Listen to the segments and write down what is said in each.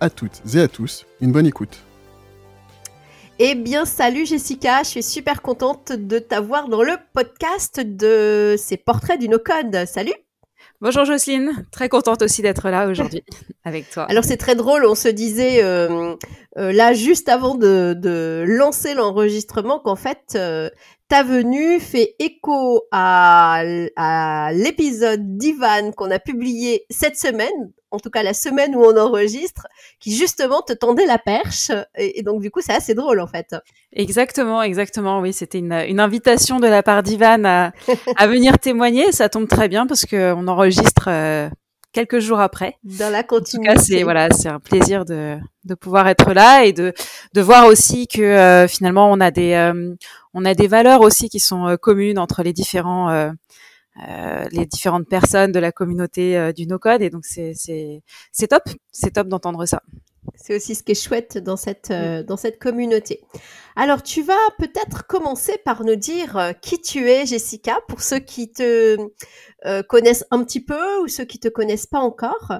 à toutes et à tous une bonne écoute. Eh bien salut Jessica, je suis super contente de t'avoir dans le podcast de ces portraits du no-code. Salut Bonjour Jocelyne, très contente aussi d'être là aujourd'hui avec toi. Alors c'est très drôle, on se disait euh, euh, là juste avant de, de lancer l'enregistrement qu'en fait euh, ta venue fait écho à, à l'épisode d'Ivan qu'on a publié cette semaine, en tout cas la semaine où on enregistre, qui justement te tendait la perche. Et, et donc du coup c'est assez drôle en fait. Exactement, exactement. Oui, c'était une, une invitation de la part d'Ivan à, à venir témoigner. Ça tombe très bien parce que on enregistre euh, quelques jours après. Dans la En tout continuité. cas, c'est voilà, c'est un plaisir de, de pouvoir être là et de, de voir aussi que euh, finalement on a des euh, on a des valeurs aussi qui sont euh, communes entre les différents euh, les différentes personnes de la communauté euh, du no code et donc c'est top, c'est top d'entendre ça. C'est aussi ce qui est chouette dans cette, euh, dans cette communauté. Alors, tu vas peut-être commencer par nous dire euh, qui tu es, Jessica, pour ceux qui te euh, connaissent un petit peu ou ceux qui te connaissent pas encore.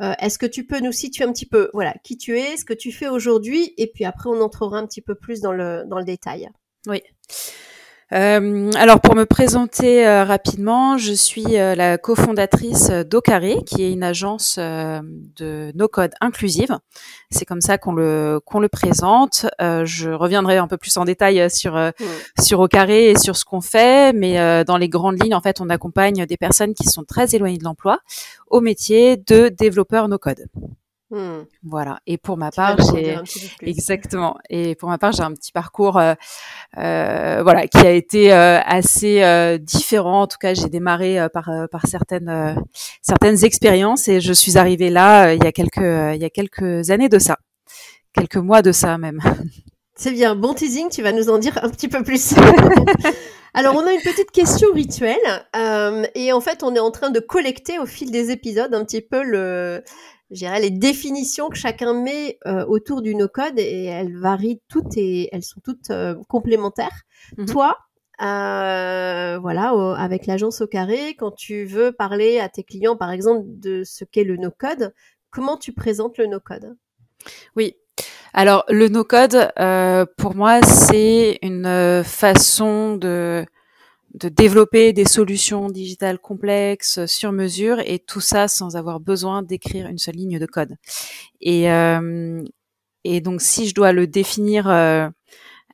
Euh, Est-ce que tu peux nous situer un petit peu, voilà, qui tu es, ce que tu fais aujourd'hui, et puis après on entrera un petit peu plus dans le, dans le détail. Oui. Euh, alors pour me présenter euh, rapidement, je suis euh, la cofondatrice d'Ocaré, qui est une agence euh, de no-code inclusive. C'est comme ça qu'on le qu'on le présente. Euh, je reviendrai un peu plus en détail sur euh, sur Ocaré et sur ce qu'on fait, mais euh, dans les grandes lignes, en fait, on accompagne des personnes qui sont très éloignées de l'emploi au métier de développeur no-code. Hmm. Voilà. Et pour ma Tu part, j'ai. Exactement. Et pour ma part, j'ai un petit parcours, euh, euh, voilà, qui a été euh, assez euh, différent. En tout cas, j'ai démarré euh, par euh, par certaines euh, certaines expériences et je suis arrivée là euh, il y a quelques il y a quelques années de ça, quelques mois de ça même. C'est bien, bon teasing, tu vas nous en dire un petit peu plus. Alors, on a une petite question rituelle, euh, et en fait, on est en train de collecter au fil des épisodes un petit peu le, je dirais, les définitions que chacun met euh, autour du no-code, et elles varient toutes et elles sont toutes euh, complémentaires. Mhm. Toi, euh, voilà, au- avec l'agence au carré, quand tu veux parler à tes clients, par exemple, de ce qu'est le no-code, comment tu présentes le no-code? Oui. Alors le no-code, euh, pour moi, c'est une euh, façon de de développer des solutions digitales complexes sur mesure et tout ça sans avoir besoin d'écrire une seule ligne de code. Et euh, et donc si je dois le définir euh,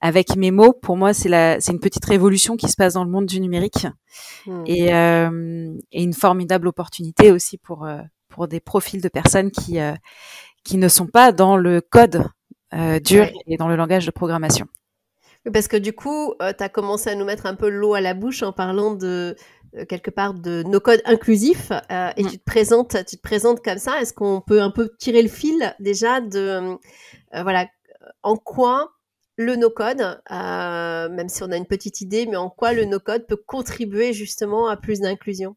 avec mes mots, pour moi c'est la c'est une petite révolution qui se passe dans le monde du numérique Hmm. et, euh, et une formidable opportunité aussi pour euh, pour des profils de personnes qui euh, qui ne sont pas dans le code euh, dur Ouais. et dans le langage de programmation. Parce que du coup, tu as commencé à nous mettre un peu l'eau à la bouche en parlant de euh, quelque part de nos codes inclusifs euh, et Mm. tu te présentes, tu te présentes comme ça. Est-ce qu'on peut un peu tirer le fil déjà de euh, voilà en quoi le no-code, euh, même si on a une petite idée, mais en quoi le no-code peut contribuer justement à plus d'inclusion?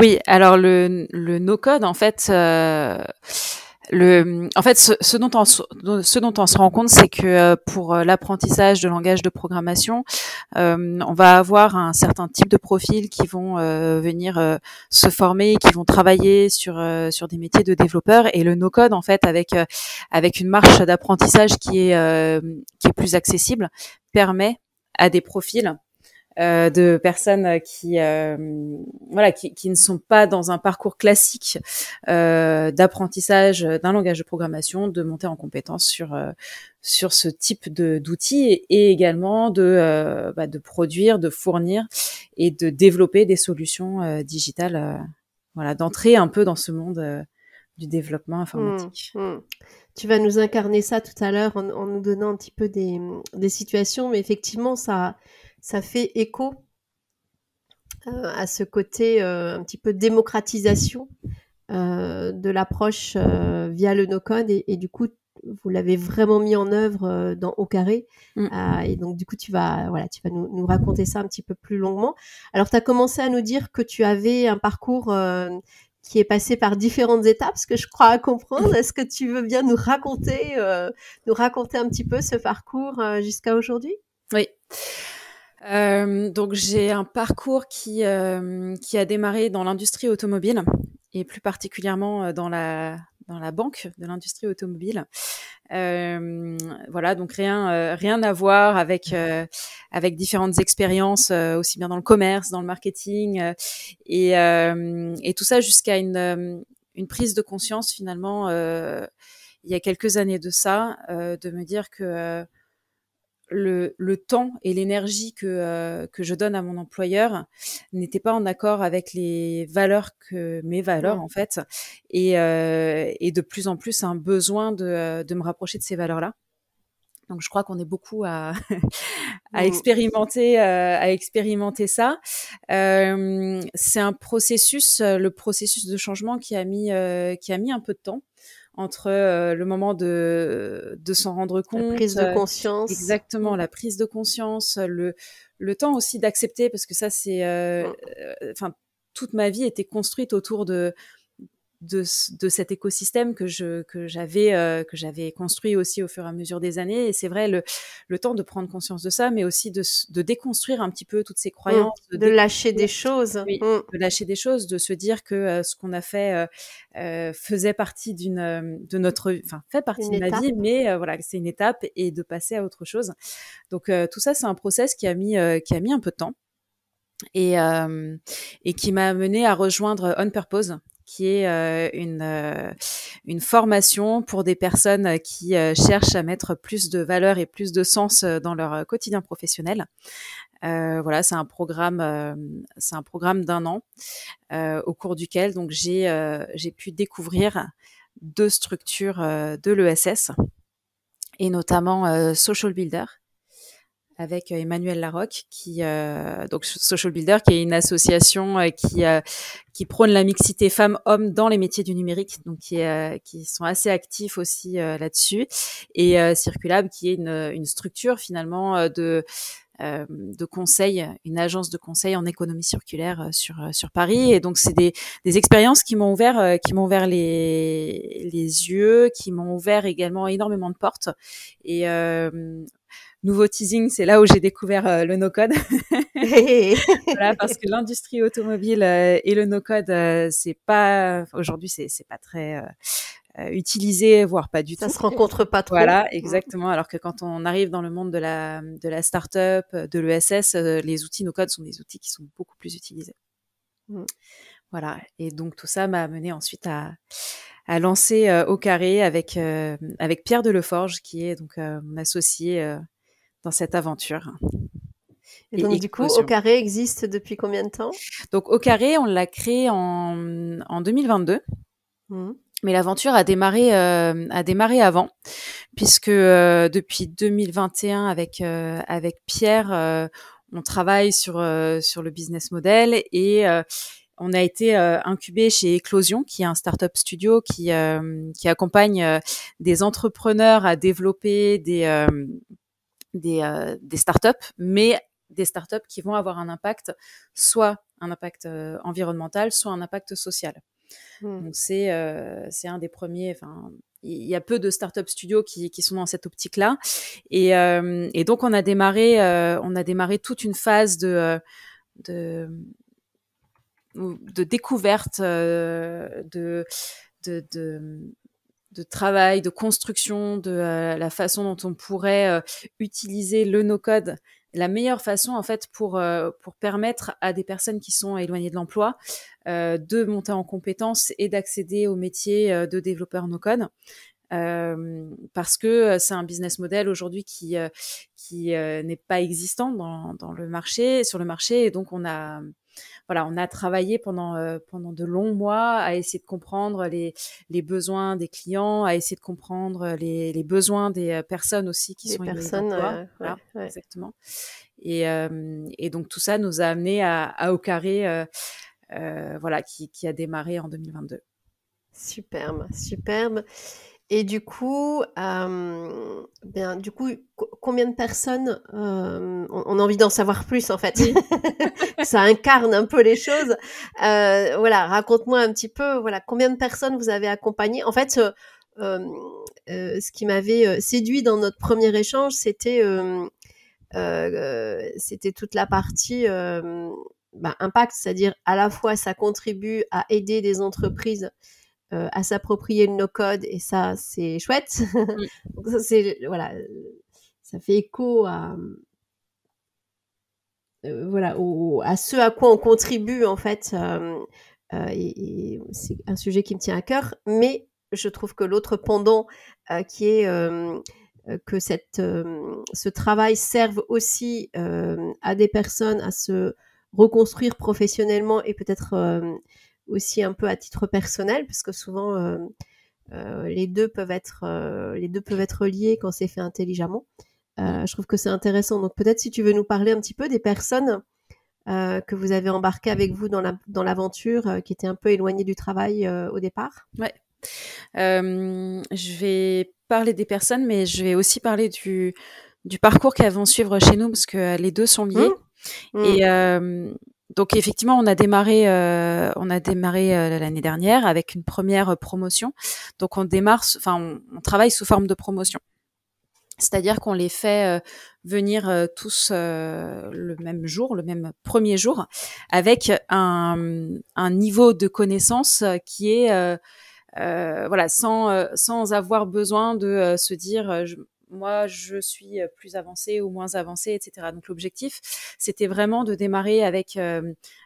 Oui, alors le, le no-code, en fait, euh, le, en fait, ce, ce dont on, se- ce dont on se rend compte, c'est que euh, pour euh, l'apprentissage de langage de programmation, euh, on va avoir un certain type de profils qui vont euh, venir euh, se former, qui vont travailler sur euh, sur des métiers de développeurs, et le no-code, en fait, avec avec une marche d'apprentissage qui est qui est plus accessible, permet à des profils euh, de personnes qui euh, voilà qui, qui ne sont pas dans un parcours classique euh, d'apprentissage d'un langage de programmation de monter en compétence sur euh, sur ce type de d'outils et, et également de euh, bah, de produire de fournir et de développer des solutions digitales voilà d'entrer un peu dans ce monde du développement informatique Hmm, hmm. Tu vas nous incarner ça tout à l'heure en, en nous donnant un petit peu des, des situations, mais effectivement, ça, ça fait écho euh, à ce côté euh, un petit peu démocratisation de l'approche via le no-code et, du coup, vous l'avez vraiment mis en œuvre dans Au Carré. Mm. et donc, du coup, tu vas, voilà, tu vas nous, nous, raconter ça un petit peu plus longuement. Alors, tu as commencé à nous dire que tu avais un parcours qui est passé par différentes étapes, ce que je crois à comprendre. Est-ce que tu veux bien nous raconter, euh, nous raconter un petit peu ce parcours euh, jusqu'à aujourd'hui? Oui. Euh, donc j'ai un parcours qui qui a démarré dans l'industrie automobile et plus particulièrement dans la dans la banque de l'industrie automobile. Euh, voilà, donc rien, euh, rien à voir avec euh, avec différentes expériences aussi bien dans le commerce, dans le marketing et et tout ça jusqu'à une une prise de conscience finalement il y a quelques années de ça, de me dire que le, le, temps et l'énergie que, euh, que je donne à mon employeur n'étaient pas en accord avec les valeurs que mes valeurs en fait. Et, euh, et de plus en plus un besoin de, de me rapprocher de ces valeurs là donc je crois qu'on est beaucoup à, à expérimenter euh, à expérimenter ça. Euh, c'est un processus le processus de changement qui a mis qui a mis un peu de temps entre euh, le moment de, de s'en rendre compte. La prise de euh, conscience. exactement, la prise de conscience, le, le temps aussi d'accepter, parce que ça, c'est. Euh. Enfin, toute ma vie était construite autour de de, de, cet écosystème que je que j'avais euh, que j'avais construit aussi au fur et à mesure des années. Et c'est vrai le, le temps de prendre conscience de ça mais aussi de, de déconstruire un petit peu toutes ces croyances mmh. de, lâcher des choses. oui, mmh. de lâcher des choses de se dire que euh, ce qu'on a fait euh, euh faisait partie d'une de notre enfin fait partie de ma vie mais voilà c'est une étape et de passer à autre chose. Donc tout ça c'est un process qui a mis qui a mis un peu de temps et, et qui m'a amené à rejoindre On Purpose, qui est euh, une, euh, une formation pour des personnes qui euh, cherchent à mettre plus de valeur et plus de sens dans leur quotidien professionnel. voilà, c'est un programme, c'est un programme d'un an au cours duquel donc j'ai j'ai pu découvrir deux structures de l'ESS et notamment Social Builder avec euh, Emmanuel Larocque, qui euh, donc Social Builder, qui est une association euh, qui qui prône la mixité femmes-hommes dans les métiers du numérique, donc qui qui sont assez actifs aussi là-dessus, et Circulable, qui est une, une structure finalement de de conseil, une agence de conseil en économie circulaire sur sur Paris. Et donc c'est des, des expériences qui m'ont ouvert qui m'ont ouvert les les yeux, qui m'ont ouvert également énormément de portes. Et nouveau teasing, c'est là où j'ai découvert euh, le no-code. voilà, parce que l'industrie automobile euh, et le no-code, euh, c'est pas aujourd'hui, c'est pas très utilisé, voire pas du tout. Ça se rencontre pas trop. Voilà, exactement. Alors que quand on arrive dans le monde de la de la start-up, de l'ESS, les outils no-code sont des outils qui sont beaucoup plus utilisés. Mm. Voilà. Et donc tout ça m'a amené ensuite à à lancer au carré avec avec Pierre Deleforge qui est donc mon associé dans cette aventure. Et, donc, du coup, Au Carré existe depuis combien de temps? Donc, Au Carré, on l'a créé en, en 2022. Mmh. Mais l'aventure a démarré euh, a démarré avant, puisque euh, depuis 2021 avec euh, avec Pierre, euh, on travaille sur sur le business model et on a été incubé chez Eclosion, qui est un startup studio qui qui accompagne des entrepreneurs à développer des des, euh, des startups, mais des startups qui vont avoir un impact, soit un impact euh, environnemental, soit un impact social. Mmh. Donc c'est euh, c'est un des premiers. Enfin, il y a peu de startup studios qui, qui sont dans cette optique-là, et, euh, et donc on a démarré on a démarré toute une phase de de de découverte de, de, de de travail, de construction, de euh, la façon dont on pourrait euh, utiliser le no-code, la meilleure façon en fait pour euh, pour permettre à des personnes qui sont éloignées de l'emploi de monter en compétences et d'accéder au métier de développeur no-code. parce que c'est un business model aujourd'hui qui qui n'est pas existant dans, dans le marché sur le marché et donc on a voilà, on a travaillé pendant euh, pendant de longs mois à essayer de comprendre les les besoins des clients, à essayer de comprendre les, les besoins des euh, personnes aussi qui sont personnes, euh, voilà, exactement. Et, et donc tout ça nous a amené à, à au carré, voilà, qui, qui a démarré en 2022. Superbe, superbe. Et du coup, euh, bien, du coup, combien de personnes euh, on, a envie d'en savoir plus en fait? Ça incarne un peu les choses. Euh, voilà, raconte-moi un petit peu. Voilà, combien de personnes vous avez accompagné En fait, ce qui m'avait séduit dans notre premier échange, c'était c'était toute la partie bah, impact, c'est-à-dire à la fois ça contribue à aider des entreprises euh, à s'approprier le no-code et ça, c'est chouette. Donc ça, c'est voilà, ça fait écho à euh, voilà à ce à quoi on contribue en fait. Euh, et, c'est un sujet qui me tient à cœur, mais je trouve que l'autre pendant qui est que cette, ce travail serve aussi à des personnes à se reconstruire professionnellement et peut-être aussi un peu à titre personnel, parce que souvent euh, euh, les deux peuvent être euh, les deux peuvent être liés quand c'est fait intelligemment. je trouve que c'est intéressant. Donc peut-être si tu veux nous parler un petit peu des personnes que vous avez embarquées avec vous dans la dans l'aventure, qui étaient un peu éloignées du travail au départ. Ouais. je vais parler des personnes, mais je vais aussi parler du, du parcours qu'elles vont suivre chez nous, parce que les deux sont liés. Mmh. Et mmh donc effectivement, on a démarré, euh, on a démarré euh, l'année dernière avec une première promotion. Donc on démarre, enfin on, travaille sous forme de promotion. C'est-à-dire qu'on les fait euh, venir tous le même jour, le même premier jour, avec un, un niveau de connaissance qui est voilà, sans sans avoir besoin de se dire moi je suis plus avancée ou moins avancée, etc. Donc l'objectif, c'était vraiment de démarrer avec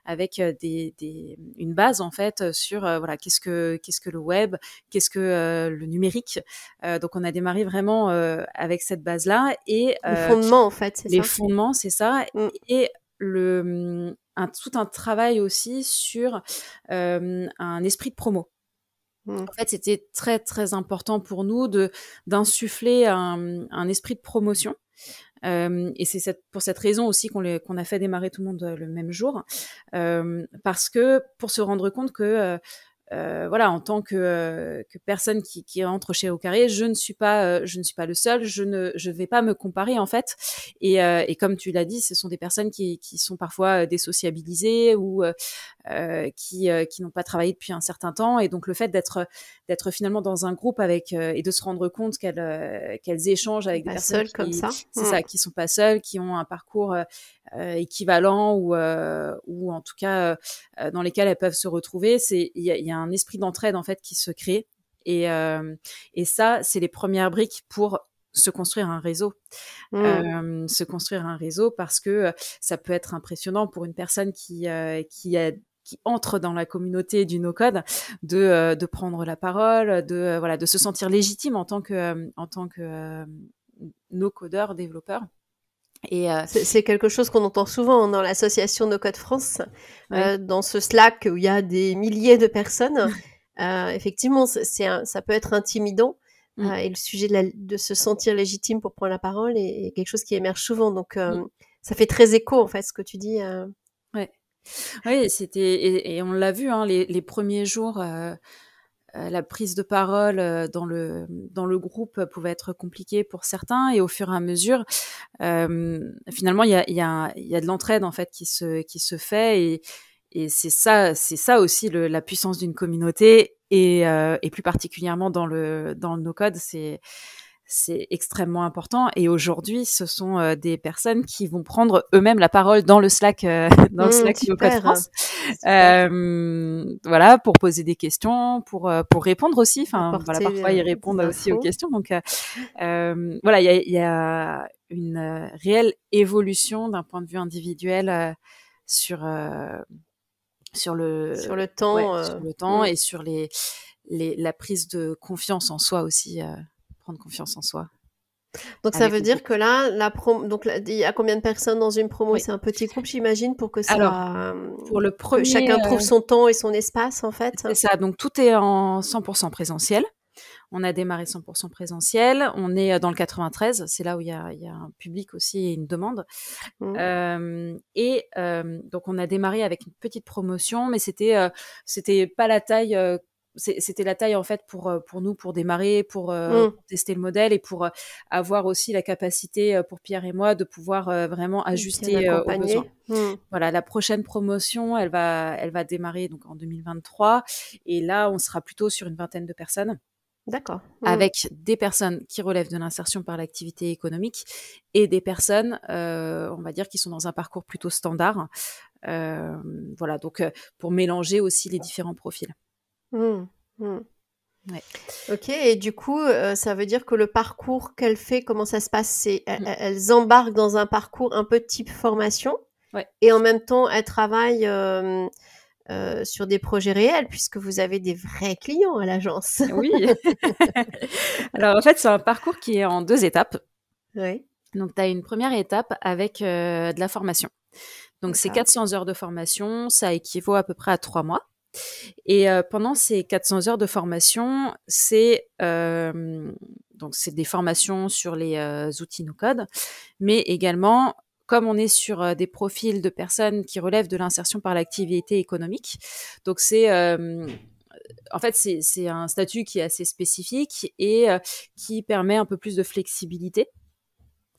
avec des, des, une base en fait sur voilà qu'est-ce que qu'est-ce que le web, qu'est-ce que le numérique. donc on a démarré vraiment avec cette base là et les fondements en fait, c'est ça? Les fondements, c'est ça. Mmh. Et le un, tout un travail aussi sur un esprit de promo. Mmh. En fait, c'était très très important pour nous de d'insuffler un, un, esprit de promotion. Euh, et c'est cette, pour cette raison aussi qu'on qu'on a fait démarrer tout le monde le même jour, euh, parce que pour se rendre compte que euh, voilà, en tant que, euh, que personne qui, qui, entre chez Au Carré, je ne suis pas, euh, je ne suis pas le seul. Je ne, je vais pas me comparer en fait. Et, et comme tu l'as dit, ce sont des personnes qui, qui sont parfois désociabilisées ou qui, qui n'ont pas travaillé depuis un certain temps. Et donc le fait d'être, d'être finalement dans un groupe avec et de se rendre compte qu'elles, qu'elles échangent avec des personnes qui, comme ça, c'est ça, mmh. qui sont pas seules, qui ont un parcours euh, équivalents ou, euh, ou en tout cas euh, dans lesquels elles peuvent se retrouver. C'est il y a, y a, un esprit d'entraide en fait qui se crée et, et ça c'est les premières briques pour se construire un réseau, mmh. se construire un réseau parce que ça peut être impressionnant pour une personne qui qui a qui entre dans la communauté du no-code, de, de prendre la parole, de voilà, de se sentir légitime en tant que en tant que no-codeur, développeur. Et euh, c'est quelque chose qu'on entend souvent dans l'association No Code France, euh, dans ce Slack où il y a des milliers de personnes. euh, effectivement, c'est ça peut être intimidant. Mm. Euh, et le sujet de, la, de, se sentir légitime pour prendre la parole est, est quelque chose qui émerge souvent. Donc, euh, mm. ça fait très écho en fait ce que tu dis. Ouais. Oui, c'était et, et, on l'a vu hein, les, les, premiers jours. Euh, la prise de parole euh, dans le dans le groupe pouvait être compliquée pour certains et au fur et à mesure euh, finalement il y a il y a y a de l'entraide en fait qui se qui se fait et et c'est ça c'est ça aussi le, la puissance d'une communauté et, euh, et plus particulièrement dans le dans le no code c'est c'est extrêmement important. Et aujourd'hui, ce sont euh, des personnes qui vont prendre eux-mêmes la parole dans le Slack, euh, dans le mmh, Slack Code France. Euh, voilà, pour poser des questions, pour euh, pour répondre aussi. Enfin, voilà, parfois ils répondent aussi aux questions. Donc voilà, il y a, y a, une réelle évolution d'un point de vue individuel sur sur le sur le temps, ouais, sur le temps et sur les, les la prise de confiance en soi aussi prendre confiance en soi. Donc ça veut dire que là, la prom donc il y a combien de personnes dans une promo? C'est un petit groupe, j'imagine, pour que ça, Alors, pour le premier, chacun trouve euh, son temps et son espace en fait. C'est ça. Donc tout est en 100% présentiel. On a démarré 100% présentiel. On est euh, dans le 93, c'est là où il y a, il y a un public aussi et une demande. Mmh. Euh, et euh, donc on a démarré avec une petite promotion, mais c'était euh, c'était pas la taille c'était la taille en fait pour pour nous pour démarrer pour, mmh. tester le modèle et pour avoir aussi la capacité pour Pierre et moi de pouvoir vraiment ajuster aux besoins. Mmh. Voilà, la prochaine promotion, elle va elle va démarrer donc en 2023 et là on sera plutôt sur une vingtaine de personnes. D'accord. Mmh. Avec des personnes qui relèvent de l'insertion par l'activité économique et des personnes, euh, on va dire, qui sont dans un parcours plutôt standard. Euh, voilà, donc euh, pour mélanger aussi les différents profils. Mmh. Mmh. Ouais. Ok, et du coup, ça veut dire que le parcours qu'elle fait, comment ça se passe? C'est elles, embarquent dans un parcours un peu type formation, ouais. et en même temps, elles travaillent euh, sur des projets réels, puisque vous avez des vrais clients à l'agence. Oui. Alors en fait, c'est un parcours qui est en deux étapes. Oui. Donc tu as une première étape avec euh, de la formation. Donc c'est 400 heures de formation, ça équivaut à peu près à trois mois. Et euh, pendant ces 400 heures de formation, c'est donc c'est des formations sur les outils no code, mais également comme on est sur euh, des profils de personnes qui relèvent de l'insertion par l'activité économique. Donc c'est en fait, c'est un statut qui est assez spécifique et euh, qui permet un peu plus de flexibilité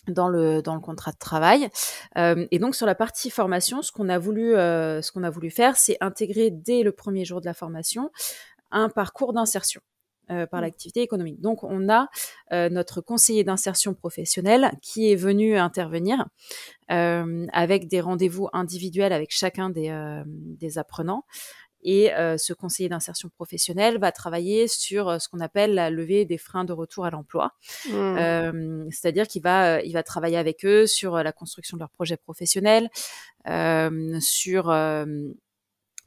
dans le dans le contrat de travail. Euh, et donc sur la partie formation, ce qu'on a voulu ce qu'on a voulu faire, c'est intégrer dès le premier jour de la formation un parcours d'insertion. Euh, par mmh. l'activité économique. Donc, on a euh, notre conseiller d'insertion professionnelle qui est venu intervenir euh, avec des rendez-vous individuels avec chacun des, des apprenants. Et ce conseiller d'insertion professionnelle va travailler sur ce qu'on appelle la levée des freins de retour à l'emploi. Mmh. C'est-à-dire qu'il va, il va travailler avec eux sur la construction de leur projet professionnel, sur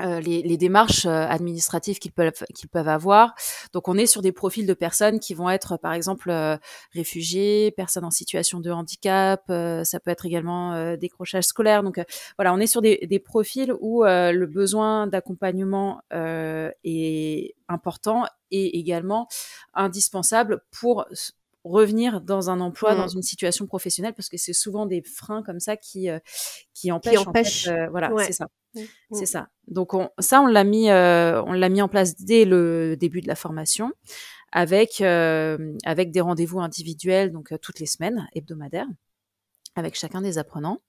euh, les, les, démarches euh, administratives qu'ils peuvent qu'ils peuvent avoir. Donc on est sur des profils de personnes qui vont être par exemple euh, réfugiés, personnes en situation de handicap, ça peut être également décrochage scolaire. Donc voilà, on est sur des, des profils où le besoin d'accompagnement est important et également indispensable pour revenir dans un emploi, dans mmh. une situation professionnelle, parce que c'est souvent des freins comme ça qui qui empêchent. voilà, c'est ça. Mmh, c'est mmh. ça. Donc on, ça, on l'a mis, euh, on l'a mis en place dès le début de la formation, avec euh, avec des rendez-vous individuels, donc euh, toutes les semaines, hebdomadaires, avec chacun des apprenants.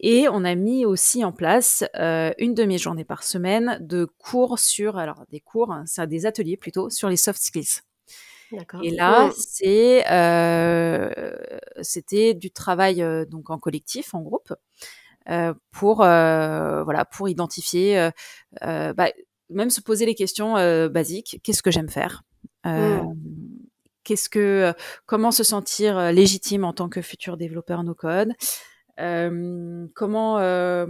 Et on a mis aussi en place une demi-journée par semaine de cours sur, alors des cours, hein, c'est des ateliers plutôt sur les soft skills. Et là, c'est c'était du travail donc en collectif, en groupe. Euh, pour euh, voilà pour identifier, euh, bah, même se poser les questions basiques. Qu'est-ce que j'aime faire? Mmh. Qu'est-ce que comment se sentir légitime en tant que futur développeur no code? Euh, comment, euh,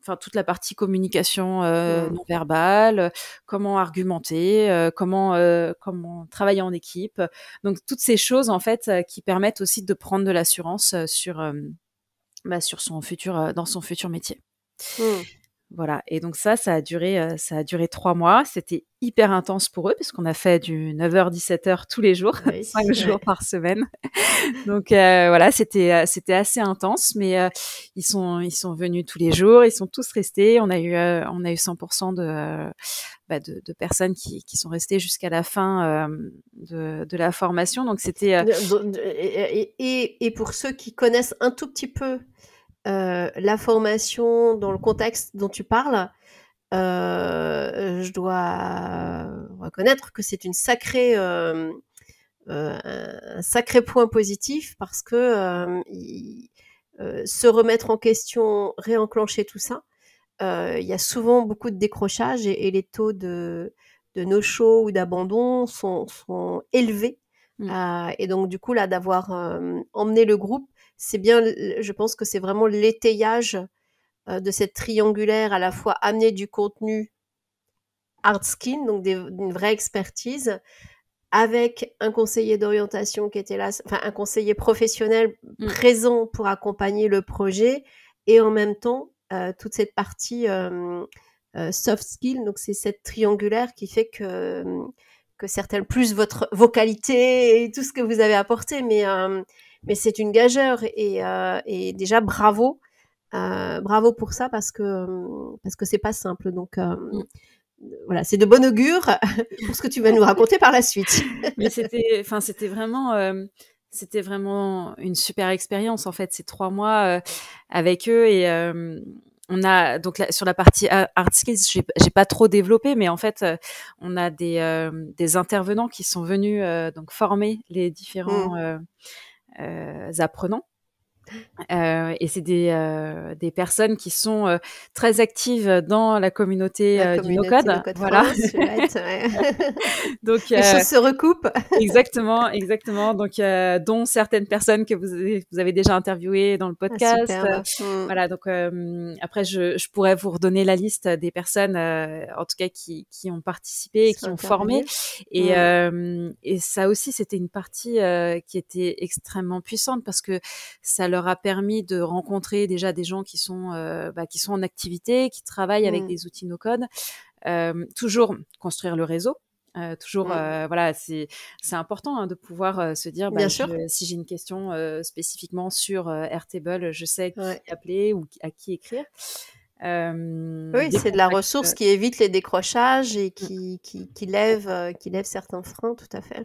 enfin toute la partie communication euh, mmh. non verbale, comment argumenter, comment comment travailler en équipe? Donc toutes ces choses en fait qui permettent aussi de prendre de l'assurance sur bah, sur son futur, euh, dans son futur métier. Mmh. Voilà. Et donc ça, ça a duré, ça a duré trois mois. C'était hyper intense pour eux parce qu'on a fait du 9h 17h tous les jours, cinq jours par semaine. donc euh, voilà, c'était c'était assez intense, mais ils sont ils sont venus tous les jours, ils sont tous restés. On a eu on a eu 100% de, bah, de, de personnes qui, qui sont restées jusqu'à la fin de, de la formation. Donc c'était et, et, et pour ceux qui connaissent un tout petit peu euh, la formation dans le contexte dont tu parles, euh, je dois reconnaître que c'est une sacrée, euh, un sacré point positif parce que se remettre en question, réenclencher tout ça, il y a souvent beaucoup de décrochage et, les taux de, de no-show ou d'abandon sont, sont élevés. Mmh. et donc du coup là d'avoir emmené le groupe c'est bien, je pense que c'est vraiment l'étayage euh, de cette triangulaire, à la fois amener du contenu hard skin, donc d'une vraie expertise, avec un conseiller d'orientation qui était là, enfin un conseiller professionnel mmh. présent pour accompagner le projet, et en même temps euh, toute cette partie euh, soft skill, donc c'est cette triangulaire qui fait que que certaines plus votre vocalité et tout ce que vous avez apporté, mais mais c'est une gageure et, euh, et déjà bravo, euh, bravo pour ça parce que parce que c'est pas simple. Donc euh, voilà, c'est de bon augure pour ce que tu vas nous raconter par la suite. Mais c'était, enfin, c'était vraiment, euh, c'était vraiment une super expérience en fait, ces trois mois avec eux et on a donc sur la partie art skills, j'ai pas trop développé, mais en fait, on a des, des intervenants qui sont venus donc former les différents mmh. Apprenants. Euh, et c'est des, euh, des personnes qui sont euh, très actives dans la communauté, la du no-code. Voilà. Donc, les choses se recoupent. exactement, exactement. Donc, dont certaines personnes que vous avez, vous avez déjà interviewées dans le ah, podcast. Mmh. Voilà. Donc, après, je, je, pourrais vous redonner la liste des personnes, en tout cas, qui, qui ont participé et qui ont formé. Et, mmh. et ça aussi, c'était une partie qui était extrêmement puissante parce que ça leur a permis de rencontrer déjà des gens qui sont euh, bah, qui sont en activité, qui travaillent avec mmh. des outils no code. Euh, toujours construire le réseau. Euh, toujours, mmh. voilà, c'est important hein, de pouvoir se dire, bah, si j'ai une question spécifiquement sur Airtable, je sais qui appeler ou à qui écrire. oui, c'est de la ressource qui évite les décrochages et mmh. qui, qui, qui lève, qui lève certains freins, tout à fait.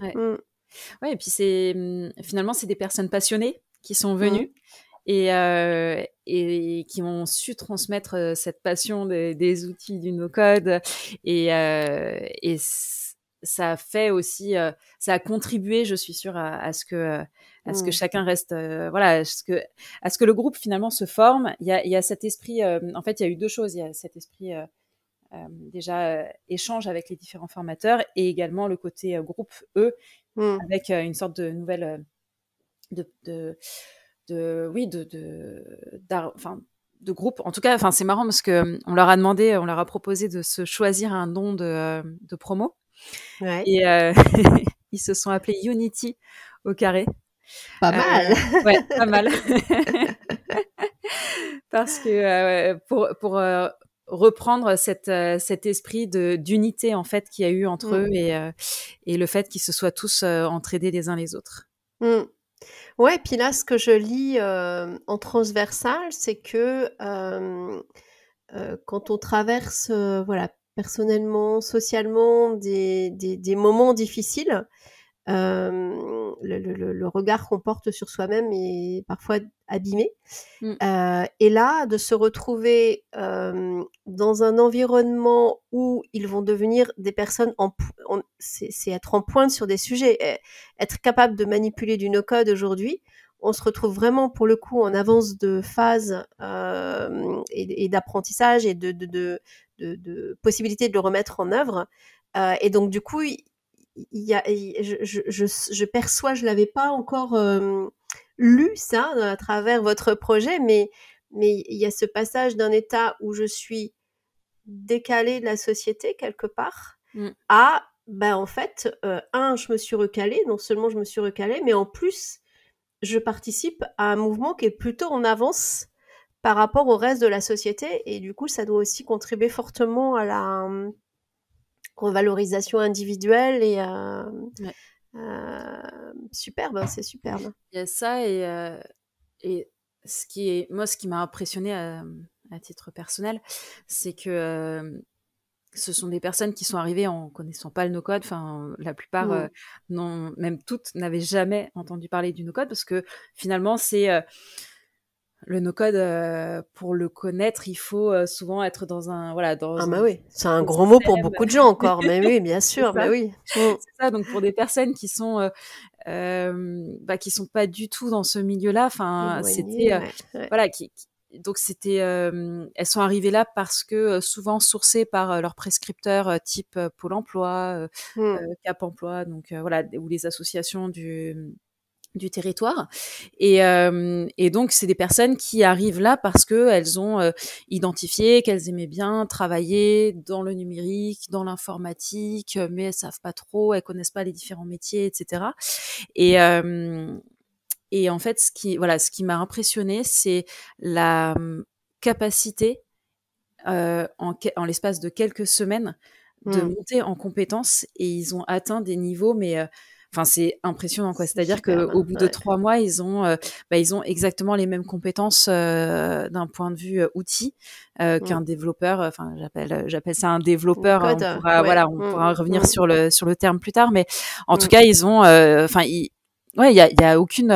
Ouais. et puis c'est finalement c'est des personnes passionnées qui sont mmh. venus et, euh, et qui ont su transmettre euh, cette passion des, outils du no-code. Et, euh, et ça a fait aussi, ça a contribué, je suis sûre, à, ce que à ce que mmh. chacun reste, voilà, à ce que à ce que le groupe finalement se forme. Il y a, il y a cet esprit. en fait, il y a eu deux choses. Il y a cet esprit. déjà échange avec les différents formateurs et également le côté groupe eux mmh. avec une sorte de nouvelle de, de de oui de de enfin de groupe en tout cas enfin c'est marrant parce que on leur a demandé on leur a proposé de se choisir un nom de, de promo et euh, ils se sont appelés Unity au carré pas mal euh, ouais pas mal parce que euh, pour pour reprendre cette, cet esprit de d'unité en fait qu'il y a eu entre mmh. eux et, et le fait qu'ils se soient tous entraidés les uns les autres. Mmh. Ouais, puis là, ce que je lis euh, en transversal, c'est que euh, euh, quand on traverse, voilà, personnellement, socialement, des, des, des moments difficiles, le, le, le, regard qu'on porte sur soi-même est parfois abîmé. Mmh. Euh, et là, de se retrouver euh, dans un environnement où ils vont devenir des personnes, en, c'est être en pointe sur des sujets, être capable de manipuler du no-code aujourd'hui. On se retrouve vraiment pour le coup en avance de phase euh, et, d'apprentissage et de, de, de, de, possibilité de le remettre en œuvre. et donc du coup, y a, je, je, je, perçois, je l'avais pas encore euh, lu ça à travers votre projet, mais mais il y a ce passage d'un état où je suis décalée de la société quelque part mmh. à ben en fait euh, un je me suis recalée non seulement je me suis recalée mais en plus je participe à un mouvement qui est plutôt en avance par rapport au reste de la société et du coup ça doit aussi contribuer fortement à la revalorisation individuelle et euh, euh, superbe, hein, c'est superbe. Il y a ça et, euh, et ce qui est, moi, ce qui m'a impressionné à, titre personnel, c'est que ce sont des personnes qui sont arrivées en connaissant pas le no-code. Enfin, la plupart, mmh. non, même toutes, n'avaient jamais entendu parler du no-code parce que finalement, c'est le no-code, euh, pour le connaître, il faut euh, souvent être dans un voilà dans. Ah bah oui, c'est un gros mot pour beaucoup de gens encore, mais oui, bien sûr, mais oui. Mmh. C'est ça, donc pour des personnes qui sont euh, bah, qui sont pas du tout dans ce milieu-là, enfin c'était voilà qui, donc c'était elles sont arrivées là parce que souvent sourcées par leurs prescripteurs type Pôle Emploi, mmh. Cap Emploi, donc voilà ou les associations du du territoire. Et, euh, et donc c'est des personnes qui arrivent là parce que elles ont euh, identifié qu'elles aimaient bien travailler dans le numérique dans l'informatique mais elles savent pas trop elles connaissent pas les différents métiers etc et euh, et en fait ce qui voilà ce qui m'a impressionné c'est la capacité en, en l'espace de quelques semaines de mmh. monter en compétences. Et ils ont atteint des niveaux mais enfin c'est impressionnant quoi. C'est-à-dire qu'au bout de trois mois, ils ont, bah, ils ont exactement les mêmes compétences d'un point de vue outil mmh. qu'un développeur. Enfin, j'appelle, j'appelle ça un développeur. on pourra, voilà, on mmh, pourra revenir sur le sur le terme plus tard, mais en tout cas, ils ont, enfin, ouais, il y a, y a aucune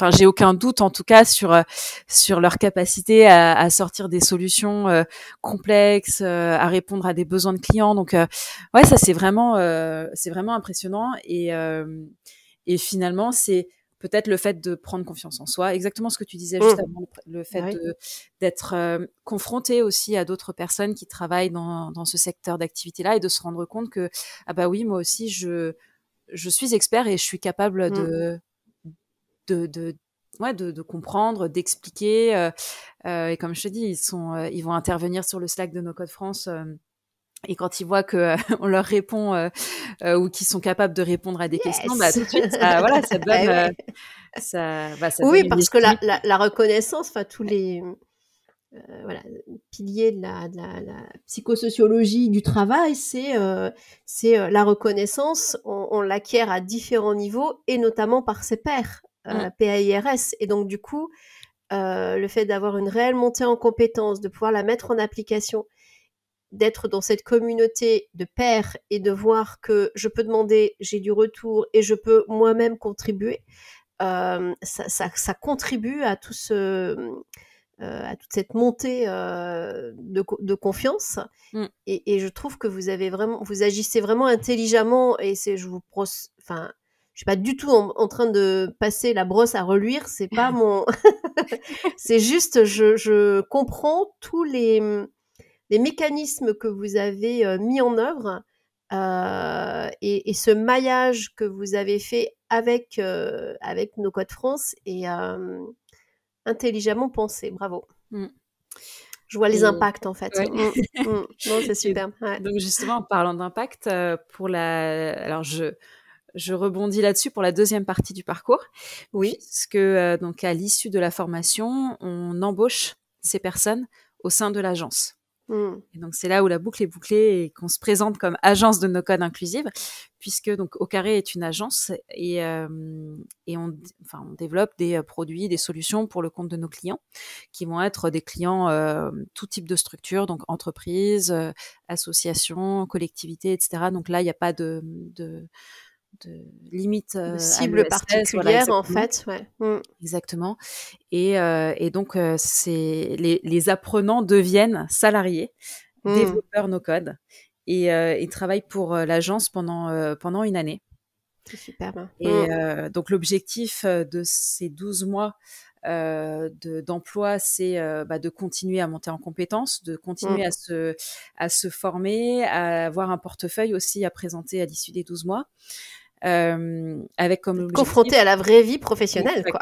enfin j'ai aucun doute en tout cas sur euh, sur leur capacité à, à sortir des solutions euh, complexes, euh, à répondre à des besoins de clients. Donc ouais, ça c'est vraiment c'est vraiment impressionnant et et finalement c'est peut-être le fait de prendre confiance en soi, exactement ce que tu disais juste mmh. avant, le fait d'être confronté aussi à d'autres personnes qui travaillent dans, dans ce secteur d'activité-là et de se rendre compte que ah bah oui moi aussi je je suis expert et je suis capable mmh. De ouais, de, de, comprendre, d'expliquer. Euh, euh, et comme je te dis, ils, sont, euh, ils vont intervenir sur le Slack de No Code France. et quand ils voient que on leur répond ou qu'ils sont capables de répondre à des questions, bah, tout de suite, ça, voilà, ça donne, ah ça, bah, ça oui, parce que la, la, la reconnaissance, enfin tous les voilà, pilier de la, de, la, la, psychosociologie du travail, c'est c'est la reconnaissance. On, on l'acquiert à différents niveaux et notamment par ses pairs. Mmh. PAIRS. Et donc, du coup, le fait d'avoir une réelle montée en compétences, de pouvoir la mettre en application, d'être dans cette communauté de pairs et de voir que je peux demander, j'ai du retour et je peux moi-même contribuer, euh, ça, ça, ça, contribue à tout ce, euh, à toute cette montée euh, de, de, confiance. Mmh. Et, et, je trouve que vous avez vraiment, vous agissez vraiment intelligemment et c'est, je vous, enfin, je suis pas du tout en, train de passer la brosse à reluire, c'est pas mon. c'est juste, je, je, comprends tous les, les mécanismes que vous avez euh, mis en œuvre euh, et, et, ce maillage que vous avez fait avec, euh, avec nos codes France et euh, intelligemment pensé. Bravo. Mm. Je vois les impacts en fait. Mm, mm. Non, c'est super. Ouais. Donc justement, en parlant d'impact, pour la, alors je je rebondis là-dessus pour la deuxième partie du parcours. Oui. Parce que euh, donc à l'issue de la formation, on embauche ces personnes au sein de l'agence. Hmm. Et donc c'est là où la boucle est bouclée et qu'on se présente comme agence de nos codes inclusives, puisque donc au carré est une agence et, euh, et on, enfin, on développe des euh, produits, des solutions pour le compte de nos clients, qui vont être des clients euh, tout type de structure, donc entreprises, euh, associations, collectivités, etc. Donc là il n'y a pas de, de de limite de cible particulière en fait ouais. Mmh. exactement et, euh, et donc euh, c'est les, les, apprenants deviennent salariés mmh. développeurs no code et euh, ils travaillent pour l'agence pendant pendant une année c'est superbe et mmh. donc l'objectif de ces 12 mois euh, d'emploi, c'est euh, bah, de continuer à monter en compétences, de continuer mmh. à, se, à se former, à avoir un portefeuille aussi à présenter à l'issue des 12 mois. Euh, avec comme confronté à la vraie vie professionnelle quoi.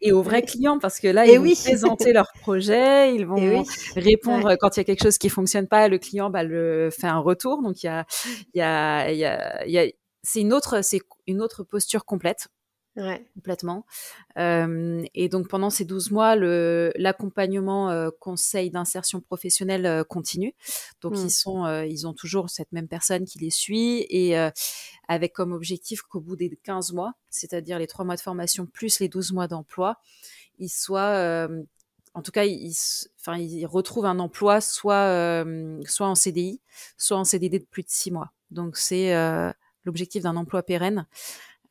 et aux vrais clients parce que là ils vont présenter leur projet ils vont répondre quand il y a quelque chose qui fonctionne pas le client bah, le fait un retour. Donc il y a il y a il y a, y a c'est une autre c'est une autre posture complète Ouais. Complètement. Euh, et donc pendant ces 12 mois, l'accompagnement euh, conseil d'insertion professionnelle euh, continue. Donc mmh. ils sont, euh, ils ont toujours cette même personne qui les suit et euh, avec comme objectif qu'au bout des 15 mois, c'est-à-dire les 3 mois de formation plus les 12 mois d'emploi, ils soient, en tout cas, ils, enfin, ils retrouvent un emploi soit, soit en CDI, soit en CDD de plus de 6 mois. Donc c'est l'objectif d'un emploi pérenne.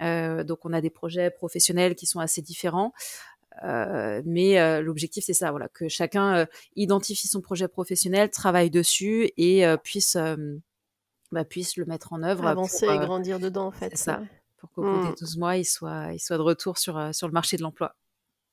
Euh, donc on a des projets professionnels qui sont assez différents. Euh, mais euh, l'objectif c'est ça, voilà, que chacun euh, identifie son projet professionnel, travaille dessus et puisse bah, puisse le mettre en œuvre, avancer pour, et grandir dedans en fait. C'est ça, pour qu'au bout des 12 mmh. mois, il soit il soit de retour sur sur le marché de l'emploi.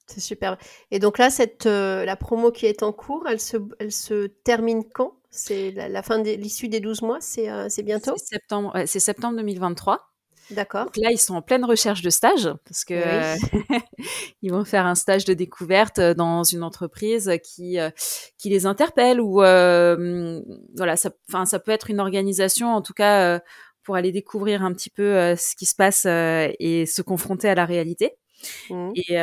C'est super. Et donc là, cette la promo qui est en cours, elle se elle se termine quand? C'est la, la, fin de l'issue des 12 mois, c'est c'est bientôt? C'est septembre, c'est septembre 2023. D'accord. Là, ils sont en pleine recherche de stage parce que oui. ils vont faire un stage de découverte euh, dans une entreprise qui euh, qui les interpelle ou euh, voilà, ça, enfin ça peut être une organisation en tout cas euh, pour aller découvrir un petit peu euh, ce qui se passe et se confronter à la réalité. Mmh. Et,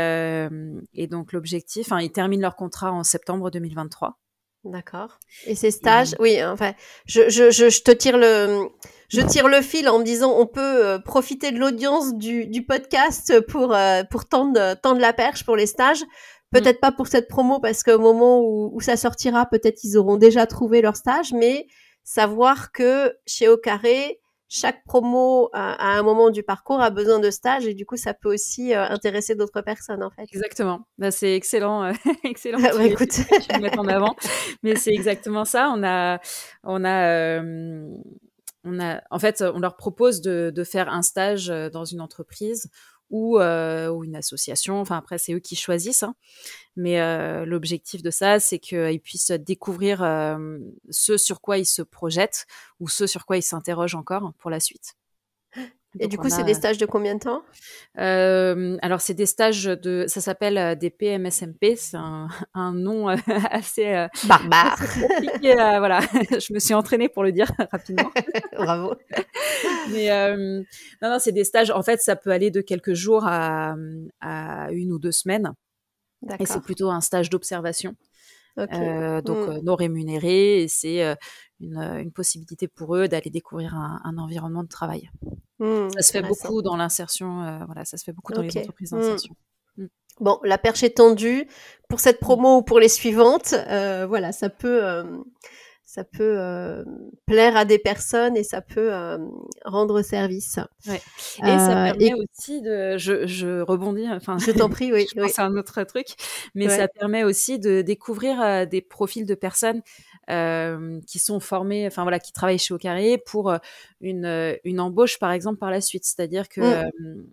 et donc l'objectif, enfin ils terminent leur contrat en septembre 2023. D'accord. Et ces stages, oui, enfin, je, je, je, je te tire le, je tire le fil en me disant on peut profiter de l'audience du, du, podcast pour, pour tendre, tendre la perche pour les stages. Peut-être pas pour cette promo parce qu'au moment où, où, ça sortira, peut-être ils auront déjà trouvé leur stage, mais savoir que chez Au Carré, chaque promo à, un moment du parcours a besoin de stage et du coup ça peut aussi euh, intéresser d'autres personnes en fait. Exactement. Bah, c'est excellent, euh, excellent. bah, écoute, tu mettre en avant. Mais c'est exactement ça. On a, on a, euh, on a, en fait, on leur propose de, de faire un stage dans une entreprise ou, euh, ou une association. Enfin, après, c'est eux qui choisissent. Hein. Mais euh, l'objectif de ça, c'est qu'ils puissent découvrir euh, ce sur quoi ils se projettent ou ce sur quoi ils s'interrogent encore pour la suite. Et du coup, c'est des stages de combien de temps? Euh, Alors, c'est des stages de, ça s'appelle euh, des PMSMP. C'est un, un, nom euh, assez euh, barbare. compliqué. voilà, je me suis entraînée pour le dire rapidement. Bravo. Mais euh, non, non, c'est des stages. En fait, ça peut aller de quelques jours à, à une ou deux semaines. Et c'est plutôt un stage d'observation. Okay. Euh, donc mmh. non rémunéré et c'est euh, une, une, possibilité pour eux d'aller découvrir un, un, environnement de travail. Mmh, ça se fait beaucoup dans l'insertion, euh, voilà, ça se fait beaucoup dans okay. les entreprises d'insertion. Mmh. Bon, la perche est tendue pour cette promo ou pour les suivantes. voilà, ça peut ça peut euh, plaire à des personnes et ça peut euh, rendre service. Ouais. Et euh, ça permet et... aussi de, je, je rebondis, enfin, je t'en prie, oui, oui. c'est un autre truc, mais ouais. ça permet aussi de découvrir euh, des profils de personnes euh, qui sont formées, enfin voilà, qui travaillent chez Au Carré pour une, une embauche par exemple par la suite, c'est-à-dire que mmh.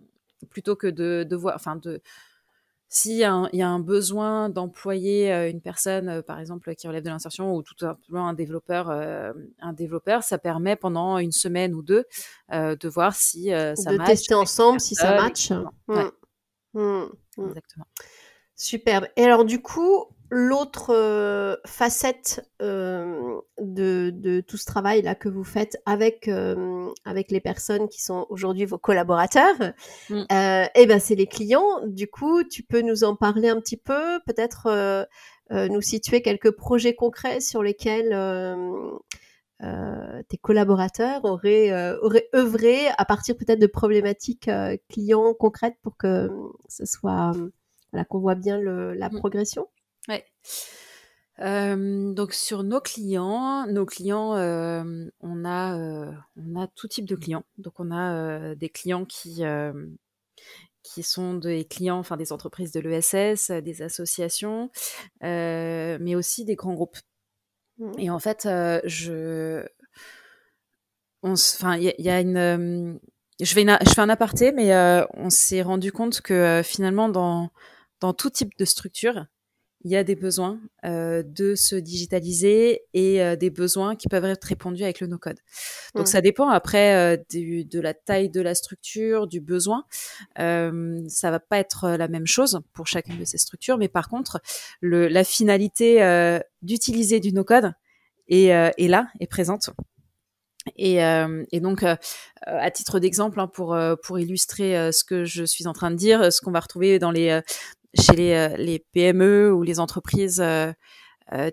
plutôt que de, de voir, enfin de s'il y, y, a un besoin d'employer euh, une personne, euh, par exemple, qui relève de l'insertion ou tout simplement un développeur, euh, un développeur, ça permet pendant une semaine ou deux euh, de voir si ça de match. De tester ensemble si ça match. Mmh. Ouais. Mmh. Exactement. Superbe. Et alors du coup, l'autre euh, facette euh, de, de, tout ce travail là que vous faites avec euh, avec les personnes qui sont aujourd'hui vos collaborateurs, mm. et ben c'est les clients. Du coup, tu peux nous en parler un petit peu, peut-être nous situer quelques projets concrets sur lesquels tes collaborateurs auraient auraient œuvré à partir peut-être de problématiques clients concrètes pour que ce soit voilà, qu'on voit bien le, la Mm. progression. Ouais. Euh, donc sur nos clients, nos clients, euh, on a euh, on a tout type de clients. Donc on a euh, des clients qui euh, qui sont des clients, enfin des entreprises de l'ESS, des associations, euh, mais aussi des grands groupes. Mmh. Et en fait, je, on, enfin il y, y, a une, je vais, je fais un aparté, mais on s'est rendu compte que finalement dans dans tout type de structure, il y a des besoins euh, de se digitaliser et euh, des besoins qui peuvent être répondus avec le no-code. Donc, mmh. ça dépend après euh, du, de la taille de la structure, du besoin. Euh, ça va pas être la même chose pour chacune de ces structures, mais par contre, le, la finalité euh, d'utiliser du no-code est, est là, est présente. Et, euh, et, donc, euh, à titre d'exemple, hein, pour, pour illustrer euh, ce que je suis en train de dire, ce qu'on va retrouver dans les, chez les, les, PME ou les entreprises euh,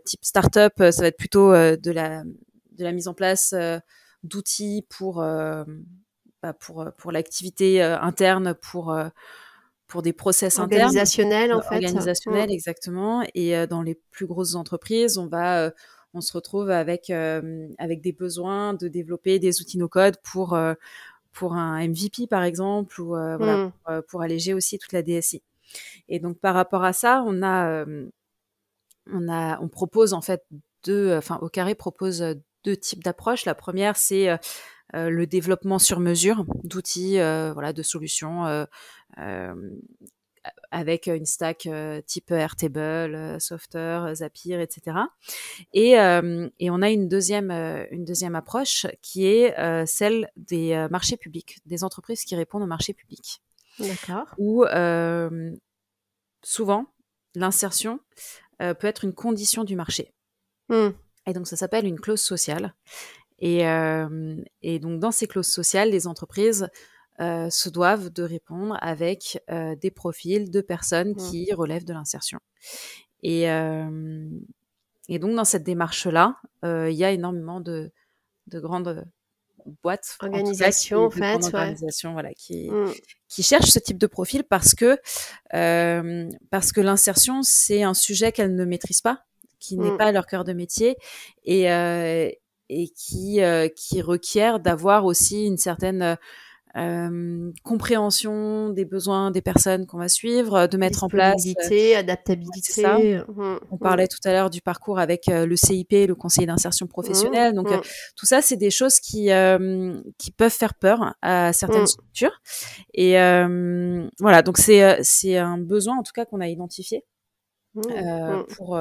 type start-up, ça va être plutôt de, la, de la mise en place d'outils pour, bah pour, pour l'activité interne, pour, pour des process organisationnels en fait. Organisationnels, mmh. exactement. Et dans les plus grosses entreprises, on va on se retrouve avec euh, avec des besoins de développer des outils no code pour euh, pour un MVP par exemple ou euh, voilà pour, pour alléger aussi toute la DSI. Et donc par rapport à ça, on a on a on propose en fait deux enfin au carré propose deux types d'approches. La première c'est euh, le développement sur mesure d'outils, euh, voilà, de solutions euh, avec une stack euh, type Airtable, euh, Software, Zapier, etc. Et, euh, et on a une deuxième, une deuxième approche qui est celle des marchés publics, des entreprises qui répondent aux marchés publics. D'accord. Où souvent l'insertion peut être une condition du marché. Mmh. Et donc ça s'appelle une clause sociale. Et, et donc dans ces clauses sociales, les entreprises euh, se doivent de répondre avec euh, des profils de personnes Mmh. qui relèvent de l'insertion. Et, euh, et donc dans cette démarche-là, il y a énormément de, de grandes boîtes, organisation, en, fait, organisation, voilà, qui mmh. qui cherchent ce type de profil parce que euh, parce que l'insertion c'est un sujet qu'elles ne maîtrisent pas, qui n'est mmh. pas leur cœur de métier et euh, et qui qui requiert d'avoir aussi une certaine euh, compréhension des besoins des personnes qu'on va suivre, de mettre en place euh, adaptabilité. Mmh, On mmh. parlait tout à l'heure du parcours avec euh, le CIP, le conseiller d'insertion mmh, professionnelle. Donc tout ça, c'est des choses qui qui peuvent faire peur à certaines structures. Et voilà, donc c'est c'est un besoin en tout cas qu'on a identifié pour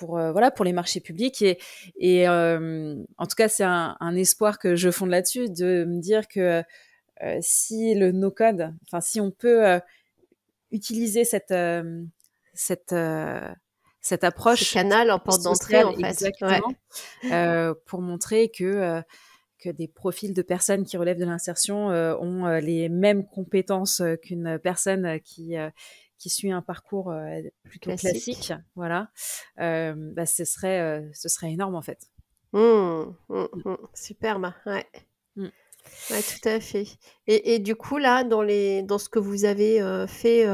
pour voilà pour les marchés publics et et en tout cas c'est un, un, espoir que je fonde là-dessus de me dire que euh, si le no-code, enfin si on peut euh, utiliser cette euh, cette cette approche Ce canal en porte d'entrée en fait. exactement euh, pour montrer que que des profils de personnes qui relèvent de l'insertion ont les mêmes compétences qu'une personne qui qui suit un parcours plutôt classique, voilà bah, ce serait ce serait énorme en fait. Mmh, mmh, mmh. super ouais. Ouais, tout à fait. Et, et du coup, là, dans, les, dans ce que vous avez fait,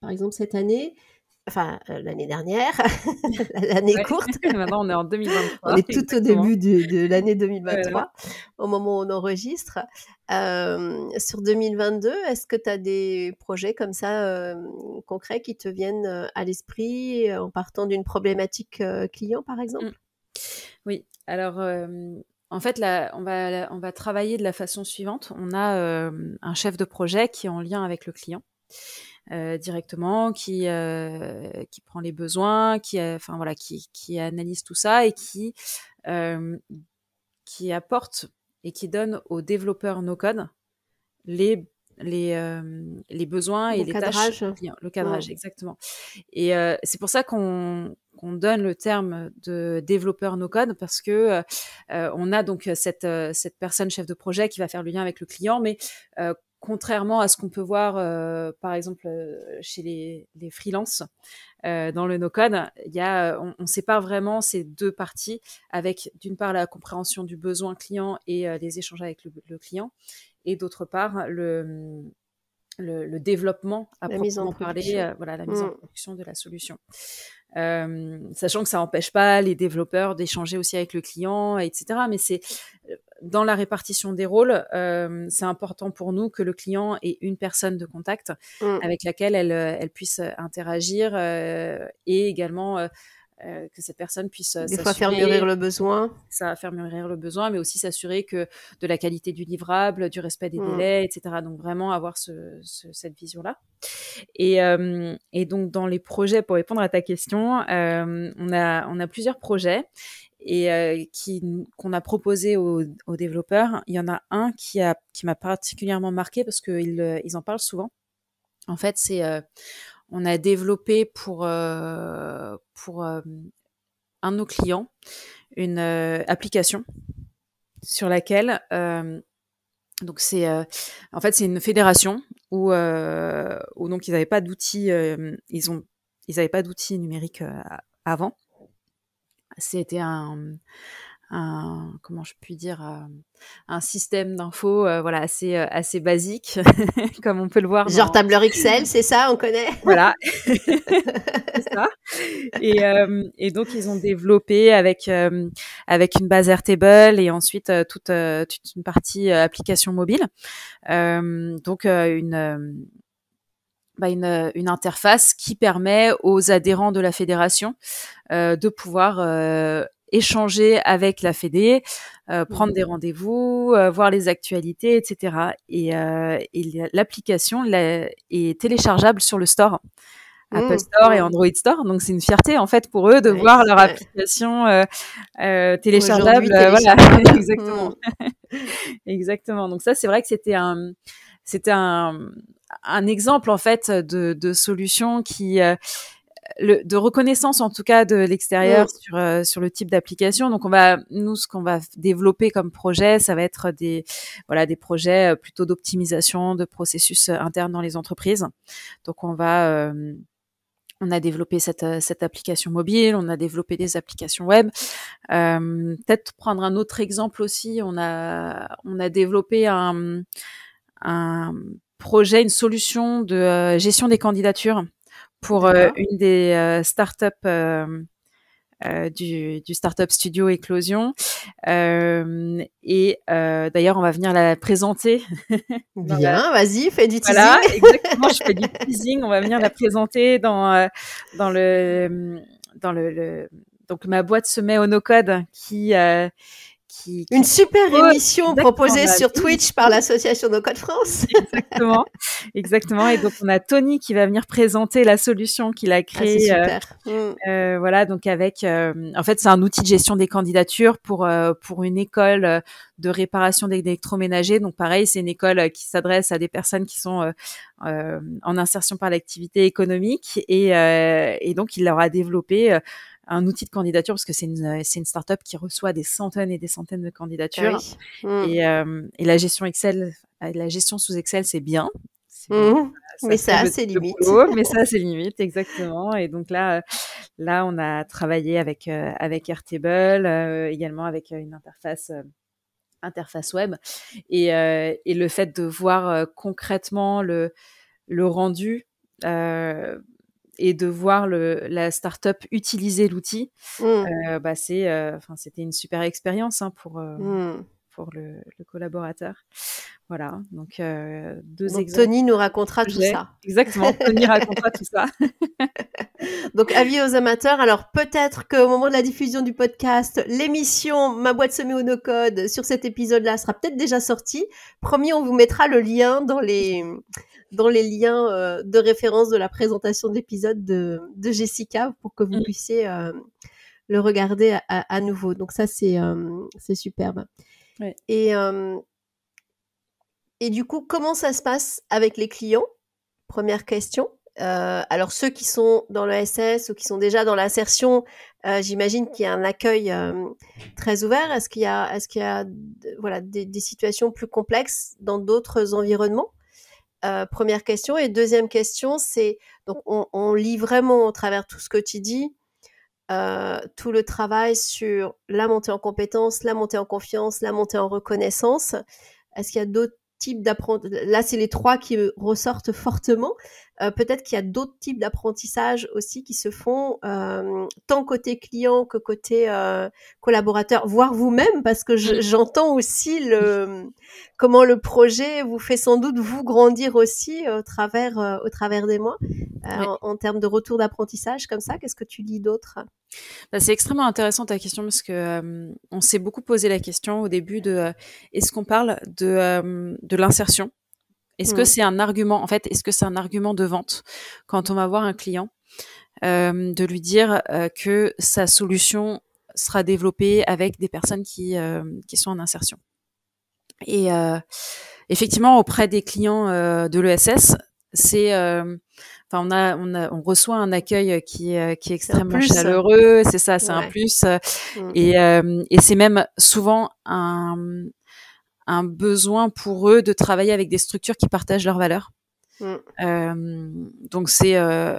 par exemple, cette année, enfin, euh, l'année dernière, l'année courte. Maintenant, on est en 2023. on est tout au début de, de l'année 2023, au moment où on enregistre. sur 2022, est-ce que tu as des projets comme ça concrets qui te viennent à l'esprit en partant d'une problématique client, par exemple? Mmh. Oui, alors en fait, là, on, va, on va travailler de la façon suivante. On a euh, un chef de projet qui est en lien avec le client euh, directement, qui, euh, qui prend les besoins, qui, enfin, voilà, qui, qui analyse tout ça et qui, qui apporte et qui donne aux développeurs no-code les les, les besoins et les tâches le cadrage exactement. Et c'est pour ça qu'on qu'on donne le terme de développeur no code parce que euh, on a donc cette cette personne chef de projet qui va faire le lien avec le client mais contrairement à ce qu'on peut voir, par exemple, chez les, les freelances dans le no-code, il y a, on, on, sépare vraiment ces deux parties avec, d'une part, la compréhension du besoin client et les échanges avec le, le client, et d'autre part le, le, développement à la mise en parler, euh, voilà la mise en production de la solution. Euh, sachant que ça n'empêche pas les développeurs d'échanger aussi avec le client, etc. Mais c'est euh, dans la répartition des rôles, c'est important pour nous que le client ait une personne de contact mm. avec laquelle elle, elle puisse interagir et également euh, que cette personne puisse des fois faire mûrir le besoin. Ça va faire mûrir le besoin mais aussi s'assurer que de la qualité du livrable du respect des mmh. délais etc donc vraiment avoir ce, cette vision là et, euh, et, donc dans les projets pour répondre à ta question euh, on a on a plusieurs projets. Et qui qu'on a proposé aux, aux, développeurs il y en a un qui a qui m'a particulièrement marqué parce qu'ils ils en parlent souvent. En fait c'est on a développé pour, euh, euh, un de nos clients une euh, application sur laquelle donc c'est en fait c'est une fédération où, donc ils n'avaient pas d'outils ils ils n'avaient pas d'outils numériques avant. C'était un un comment je puis dire euh, un système d'infos euh, voilà assez euh, assez basique comme on peut le voir genre tableur Excel c'est ça on connaît? Voilà. Ça. Et, et donc ils ont développé avec avec une base Airtable et ensuite toute, toute une partie application mobile. Donc une bah une, une, interface qui permet aux adhérents de la fédération euh, de pouvoir euh, échanger avec la Fédé, euh, prendre des mmh. rendez-vous, euh, voir les actualités, etc. Et, euh, et l'application est téléchargeable sur le store. Apple mmh. Store et Android Store. Donc c'est une fierté en fait pour eux de voir leur application euh, euh, téléchargeable. voilà, exactement, mmh. exactement. Donc ça c'est vrai que c'était un, c'était un, un exemple en fait de, de solution qui le, de reconnaissance en tout cas de l'extérieur mm. sur euh, sur le type d'application. Donc on va nous ce qu'on va développer comme projet, ça va être des voilà des projets euh, plutôt d'optimisation de processus euh, internes dans les entreprises. Donc on va on a développé cette, cette application mobile, on a développé des applications web. Euh, Peut-être prendre un autre exemple aussi, on a, on a développé un, un projet, une solution de euh, gestion des candidatures pour euh, une des euh, startups euh, du, du Startup Studio Éclosion. Et d'ailleurs, on va venir la présenter. Bien, vas-y, fais du teasing. Voilà, exactement, je fais du teasing. On va venir la présenter dans, dans le... Dans le, le donc ma boîte se met au no-code qui, euh, qui, qui, Une super Oh, émission proposée sur. Twitch par l'association No Code France. exactement, exactement. Et donc on a Tony qui va venir présenter la solution qu'il a Ah, c'est créée. euh, super. Mm. Euh, voilà, donc avec, euh, en fait, c'est un outil de gestion des candidatures pour euh, pour une école de réparation d'électroménager. Donc pareil, c'est une école qui s'adresse à des personnes qui sont euh, euh, en insertion par l'activité économique et euh, et donc il leur a développé euh, un outil de candidature parce que c'est une c'est une startup qui reçoit des centaines et des centaines de candidatures Ah oui. Mm. et euh, et la gestion Excel, la gestion sous Excel, c'est bien. C'est bien Mm. Mais ça limites. boulot, mais ça a ses limites, exactement. Et donc là, euh, là, on a travaillé avec euh, avec Airtable, euh, également avec euh, une interface euh, interface web, et euh, et le fait de voir euh, concrètement le le rendu. Euh, et de voir le, la startup utiliser l'outil, Mm. euh, bah c'est, euh, enfin c'était une super expérience hein, pour euh, Mm. pour le, le collaborateur. Voilà, donc euh, deux Donc exemples. Tony nous racontera tout ça. Exactement, Tony racontera tout ça. Donc avis aux amateurs. Alors peut-être qu'au moment de la diffusion du podcast, l'émission Ma boîte semée au no code sur cet épisode-là sera peut-être déjà sortie. Promis, on vous mettra le lien dans les dans les liens euh, de référence de la présentation de l'épisode de, de Jessica pour que vous Mm. puissiez euh, le regarder à, à- à nouveau. Donc ça c'est euh, c'est superbe. Ouais. Et euh, et du coup, comment ça se passe avec les clients? Première question. Euh, alors ceux qui sont dans le SS ou qui sont déjà dans l'insertion, euh, j'imagine qu'il y a un accueil euh, très ouvert. Est-ce qu'il y a, est-ce qu'il y a, voilà, des, des situations plus complexes dans d'autres environnements? Euh, Première question. Et deuxième question, c'est donc on, lit vraiment au travers tout ce que tu dis, euh, tout le travail sur la montée en compétences, la montée en confiance, la montée en reconnaissance. Est-ce qu'il y a d'autres types d'apprentissage Là, c'est les trois qui ressortent fortement. Euh, Peut-être qu'il y a d'autres types d'apprentissage aussi qui se font, euh, tant côté client que côté euh, collaborateur, voire vous-même, parce que je- j'entends aussi le comment le projet vous fait sans doute vous grandir aussi au travers au travers des mois Ouais. en, en termes de retour d'apprentissage comme ça. Qu'est-ce que tu lis d'autre? Bah, c'est extrêmement intéressant ta question parce que euh, on s'est beaucoup posé la question au début de euh, est-ce qu'on parle de euh, de l'insertion? Est-ce que Mm. c'est un argument en fait Est-ce que c'est un argument de vente? Quand on va voir un client euh, de lui dire euh, que sa solution sera développée avec des personnes qui euh, qui sont en insertion. Et euh, effectivement auprès des clients euh, de l'ESS, c'est euh, Enfin, on a, on a, on reçoit un accueil qui est, qui est extrêmement chaleureux. C'est ça, c'est un plus. Mm. Et, euh, et c'est même souvent un, un besoin pour eux de travailler avec des structures qui partagent leurs valeurs. Mm. Euh, donc c'est, euh,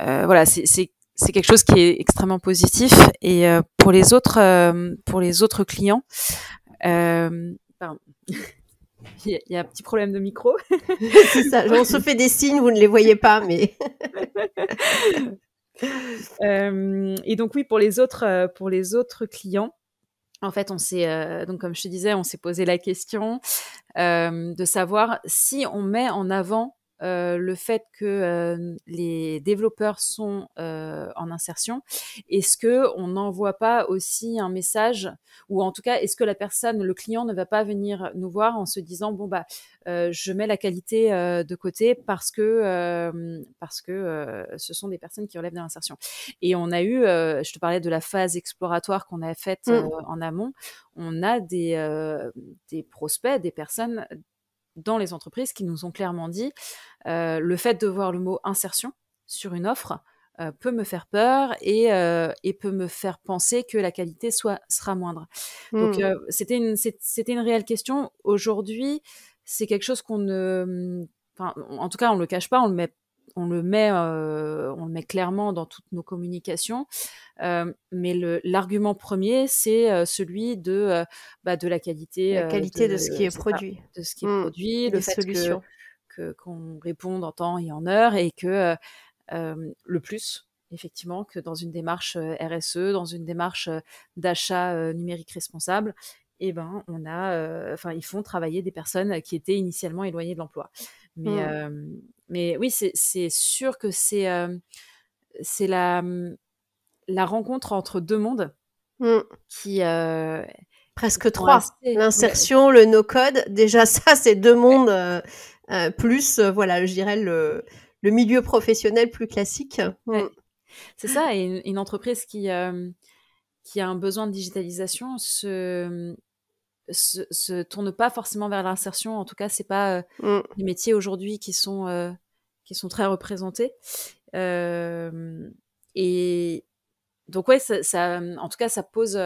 euh, voilà, c'est, c'est, quelque chose qui est extrêmement positif. Et euh, pour les autres, euh, pour les autres clients, euh, pardon. Il y a- il y a un petit problème de micro. C'est ça. On se fait des signes, vous ne les voyez pas, mais Euh, et donc oui, pour les autres, euh, pour les autres clients, en fait, on s'est euh, donc comme je te disais, on s'est posé la question euh, de savoir si on met en avant euh, le fait que euh, les développeurs sont euh, en insertion, est-ce que on n'envoie pas aussi un message ou en tout cas est-ce que la personne, le client ne va pas venir nous voir en se disant bon bah euh, je mets la qualité euh, de côté parce que euh, parce que euh, ce sont des personnes qui relèvent de l'insertion. Et on a eu, euh, je te parlais de la phase exploratoire qu'on a faite Mm. euh, en amont, on a des euh, des prospects, des personnes dans les entreprises qui nous ont clairement dit euh, le fait de voir le mot insertion sur une offre euh, peut me faire peur et, euh, et peut me faire penser que la qualité soit sera moindre. Donc Mm. euh, c'était une c'était une réelle question. Aujourd'hui, c'est quelque chose qu'on ne, enfin en tout cas on le cache pas, on le met on le met, on le met clairement dans toutes nos communications. mais l'argument premier, c'est celui de, bah, de la qualité, la qualité de, ce qui est produit, de ce qui est mmh. produit, le fait que qu'on réponde en temps et en heure, et que le plus effectivement que dans une démarche RSE, dans une démarche d'achat numérique responsable, eh ben, on a, enfin, ils font travailler des personnes qui étaient initialement éloignées de l'emploi. Mais, mmh. Mais oui, c'est sûr que c'est c'est la, mmh, la rencontre entre deux mondes mmh. qui. Presque trois. L'insertion, le no-code. Déjà, ça, c'est deux mondes. plus, voilà, je dirais, le, le milieu professionnel plus classique. C'est ça, et une, entreprise qui, qui a un besoin de digitalisation se, se, se tourne pas forcément vers l'insertion. En tout cas, c'est pas euh, mmh. les métiers aujourd'hui qui sont euh, qui sont très représentés. Euh, et donc ouais, ça, ça, en tout cas, ça pose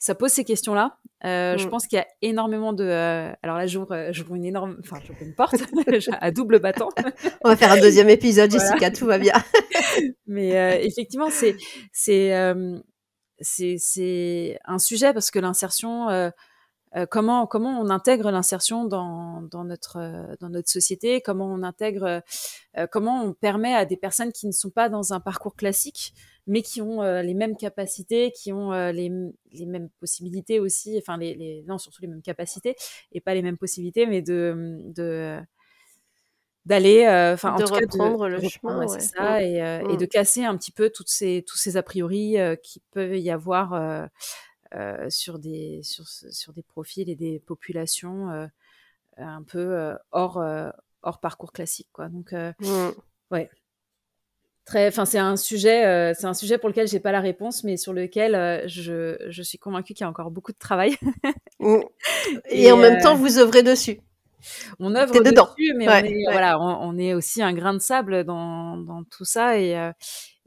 ça pose ces questions-là. Je mmh. pense qu'il y a énormément de. alors là, j'ouvre, j'ouvre une énorme, enfin, j'ouvre une porte à double battant. On va faire un deuxième épisode, Jessica, tout va bien. Mais effectivement, c'est c'est c'est un sujet parce que l'insertion, euh, comment comment on intègre l'insertion dans, dans notre euh, dans notre société, comment on intègre, euh, comment on permet à des personnes qui ne sont pas dans un parcours classique, mais qui ont les mêmes capacités, qui ont les, les mêmes possibilités aussi, enfin les, les, non surtout les mêmes capacités et pas les mêmes possibilités, mais de de d'aller enfin en tout cas de, le chemin c'est ça et, et, mmh. de casser un petit peu toutes ces tous ces a priori qui peuvent y avoir euh, sur, des, sur, sur, des profils et des populations euh, un peu euh, hors, hors parcours classique. Quoi. Donc, mmh. ouais. Très, enfin, c'est un sujet, c'est un sujet pour lequel j'ai pas la réponse, mais sur lequel je, je, suis convaincue qu'il y a encore beaucoup de travail. Mmh. et, en même temps, vous œuvrez dessus. On œuvre dessus, mais on, est, voilà, on, est aussi un grain de sable dans, dans tout ça, et,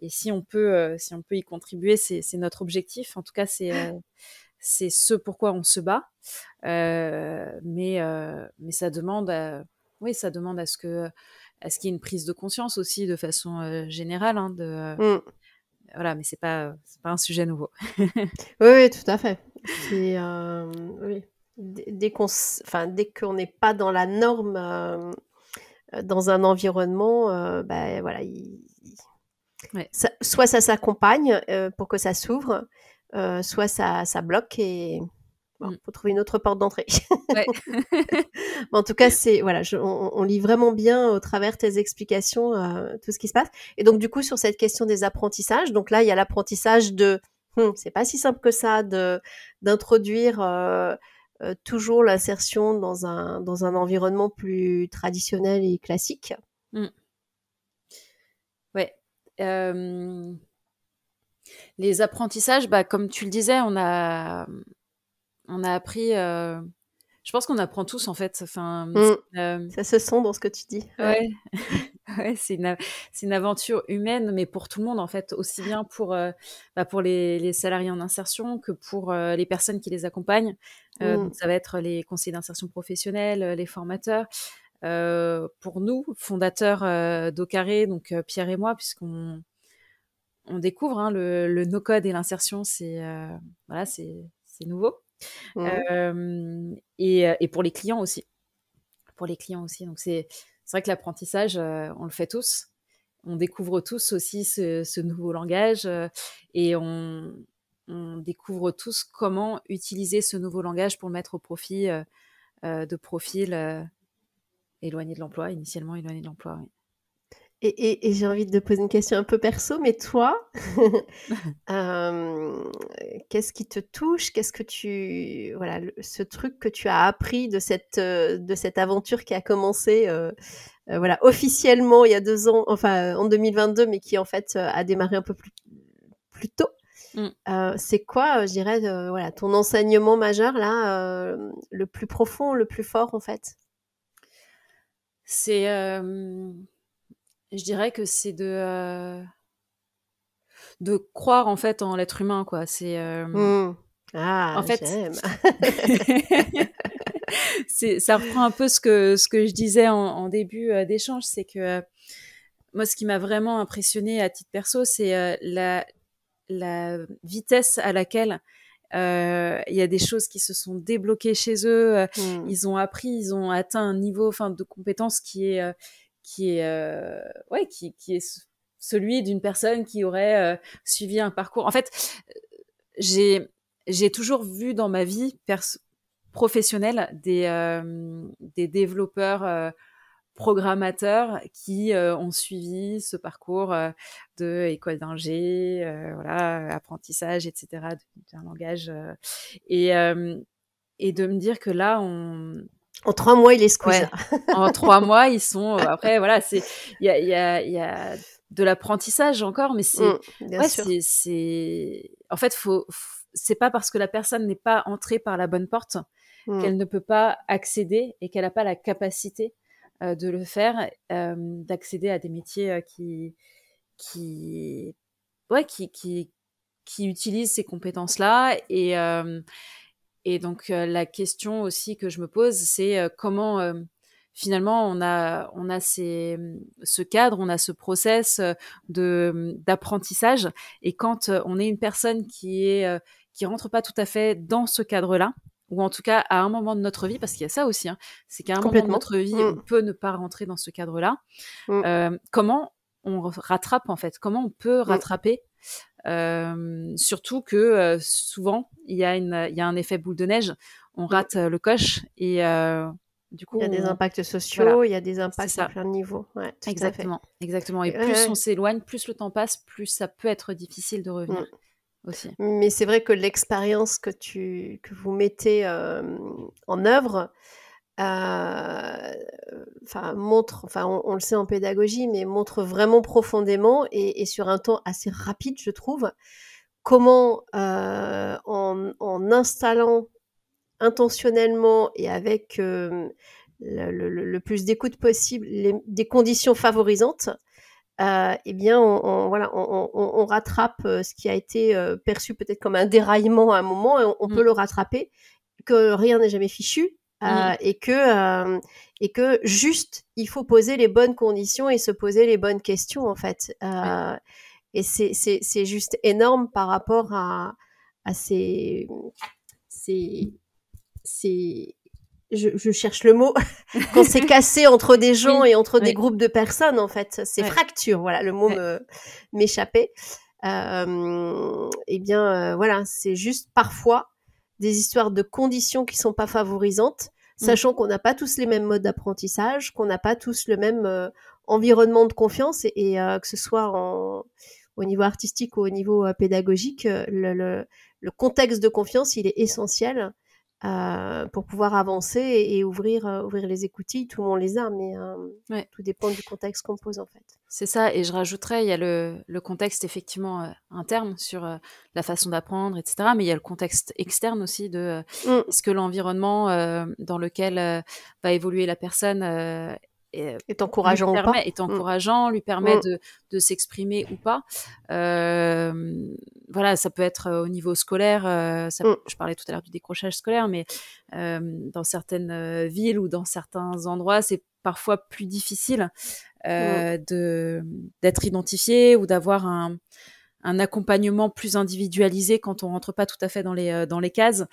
et si on peut, euh, si on peut y contribuer, c'est notre objectif. En tout cas, c'est euh, c'est ce pourquoi on se bat. Euh, mais mais ça demande, à, oui, ça demande à ce que à ce qu'il y ait une prise de conscience aussi de façon générale. Hein, de, mmh. Voilà, mais c'est pas pas un sujet nouveau. oui, oui, tout à fait. oui. Dès qu'on, enfin, dès qu'on n'est pas dans la norme, dans un environnement, bah, voilà, il, soit ça s'accompagne euh, pour que ça s'ouvre, euh, soit ça, ça, bloque et il mm. faut trouver une autre porte d'entrée. en tout cas, c'est voilà, on, lit vraiment bien au travers tes explications euh, tout ce qui se passe. Et donc du coup sur cette question des apprentissages, donc là il y a l'apprentissage de, hum, c'est pas si simple que ça de d'introduire toujours l'insertion dans un dans un environnement plus traditionnel et classique. Mm. Euh, les apprentissages, bah, comme tu le disais, on a, on a appris. Euh, je pense qu'on apprend tous en fait. Enfin, mmh. euh, ça se sent dans ce que tu dis. Ouais, ouais c'est une, une, aventure humaine, mais pour tout le monde en fait, aussi bien pour, bah, pour les, les, salariés en insertion que pour les personnes qui les accompagnent. Mmh. donc ça va être les conseillers d'insertion professionnelle, les formateurs. Euh, pour nous, fondateurs euh, d'Ocaré, donc euh, Pierre et moi, puisqu'on on découvre hein, le, le no-code et l'insertion, c'est voilà, c'est nouveau. Mmh. Et, et, pour les clients aussi. Pour les clients aussi. Donc c'est vrai que l'apprentissage, on le fait tous. On découvre tous aussi ce, ce nouveau langage et on, on, découvre tous comment utiliser ce nouveau langage pour le mettre au profit de profils éloigné de l'emploi, initialement éloigné de l'emploi, oui. Et, et, j'ai envie de te poser une question un peu perso, mais toi, euh, qu'est-ce qui te touche? Qu'est-ce que tu, voilà, ce truc que tu as appris de cette euh, de cette aventure qui a commencé, euh, voilà, officiellement il y a deux ans, enfin en 2022, mais qui en fait a démarré un peu plus plus tôt? Mmh. c'est quoi, je dirais, voilà, ton enseignement majeur là, le plus profond, le plus fort en fait? C'est, je dirais que c'est de, de croire en fait en l'être humain, quoi. C'est, mmh. ah, en fait, c'est, ça reprend un peu ce que ce que je disais en, début d'échange, c'est que moi, ce qui m'a vraiment impressionné à titre perso, c'est la, la vitesse à laquelle il y a des choses qui se sont débloquées chez eux. Mmh. Ils ont appris, ils ont atteint un niveau, enfin, de compétence qui est, qui est, ouais, qui, qui est celui d'une personne qui aurait suivi un parcours. En fait, j'ai j'ai toujours vu dans ma vie professionnelle des, euh, des développeurs euh, programmateurs qui euh, ont suivi ce parcours de école d'ingé, voilà, apprentissage, etc., d'un langage. et, et de me dire que là, on, en trois mois, il est squeeze. en trois mois, ils sont. Après, voilà, c'est il y a, y, a, y a de l'apprentissage encore, mais c'est mmh, ouais, c'est en fait faut c'est pas parce que la personne n'est pas entrée par la bonne porte mmh. qu'elle ne peut pas accéder et qu'elle n'a pas la capacité euh, de le faire, euh, d'accéder à des métiers euh, qui, qui, ouais, qui, qui, qui utilisent ces compétences-là. Et, et donc, la question aussi que je me pose, c'est comment finalement on a on a ces, ce cadre, on a ce process d'apprentissage et quand on est une personne qui est qui rentre pas tout à fait dans ce cadre-là, ou en tout cas à un moment de notre vie, parce qu'il y a ça aussi, hein, c'est qu'à un moment de notre vie, on mmh. peut ne pas rentrer dans ce cadre-là. Mmh. Euh, comment on rattrape en fait? Comment on peut mmh. rattraper euh, Surtout que euh, souvent, il y, a une, y a un effet boule de neige. On rate le coche et du coup, il y a des impacts sociaux, il y a des impacts à plein de niveaux. exactement, exactement. Et plus on s'éloigne, plus le temps passe, plus ça peut être difficile de revenir. Mais c'est vrai que l'expérience que, que vous mettez en œuvre euh, montre, enfin on, le sait en pédagogie, mais montre vraiment profondément et, sur un temps assez rapide, je trouve, comment en, installant intentionnellement et avec le, plus d'écoute possible des conditions favorisantes, euh, eh bien, on, voilà, on, rattrape euh, ce qui a été euh, perçu peut-être comme un déraillement à un moment, et on, peut mmh. le rattraper, que rien n'est jamais fichu, mmh. et que et que juste, il faut poser les bonnes conditions et se poser les bonnes questions en fait. Et c'est juste énorme par rapport à, à ces, ces, ces je, cherche le mot, quand c'est cassé entre des gens et entre des groupes de personnes, en fait. C'est fracture, voilà, le mot m'échappait. Euh, eh bien, euh, voilà, c'est juste parfois des histoires de conditions qui sont pas favorisantes, mmh. sachant qu'on n'a pas tous les mêmes modes d'apprentissage, qu'on n'a pas tous le même euh, environnement de confiance, et, euh, que ce soit en, au niveau artistique ou au niveau pédagogique, le, le, le, contexte de confiance, il est essentiel euh, pour pouvoir avancer et, ouvrir, euh, ouvrir les écoutilles. Tout le monde les a, mais euh, tout dépend du contexte qu'on pose en fait. C'est ça, et je rajouterais, il y a le, le contexte effectivement interne sur la façon d'apprendre, etc. Mais il y a le contexte externe aussi de mmh. est-ce que l'environnement dans lequel va évoluer la personne est encourageant permet, ou pas. Est mmh. encourageant, lui permet mmh. de, de s'exprimer ou pas. Euh, voilà, ça peut être au niveau scolaire. Euh, ça, mmh. Je parlais tout à l'heure du décrochage scolaire, mais euh, dans certaines villes ou dans certains endroits, c'est parfois plus difficile de d'être identifié ou d'avoir un un accompagnement plus individualisé quand on rentre pas tout à fait dans les euh, dans les cases.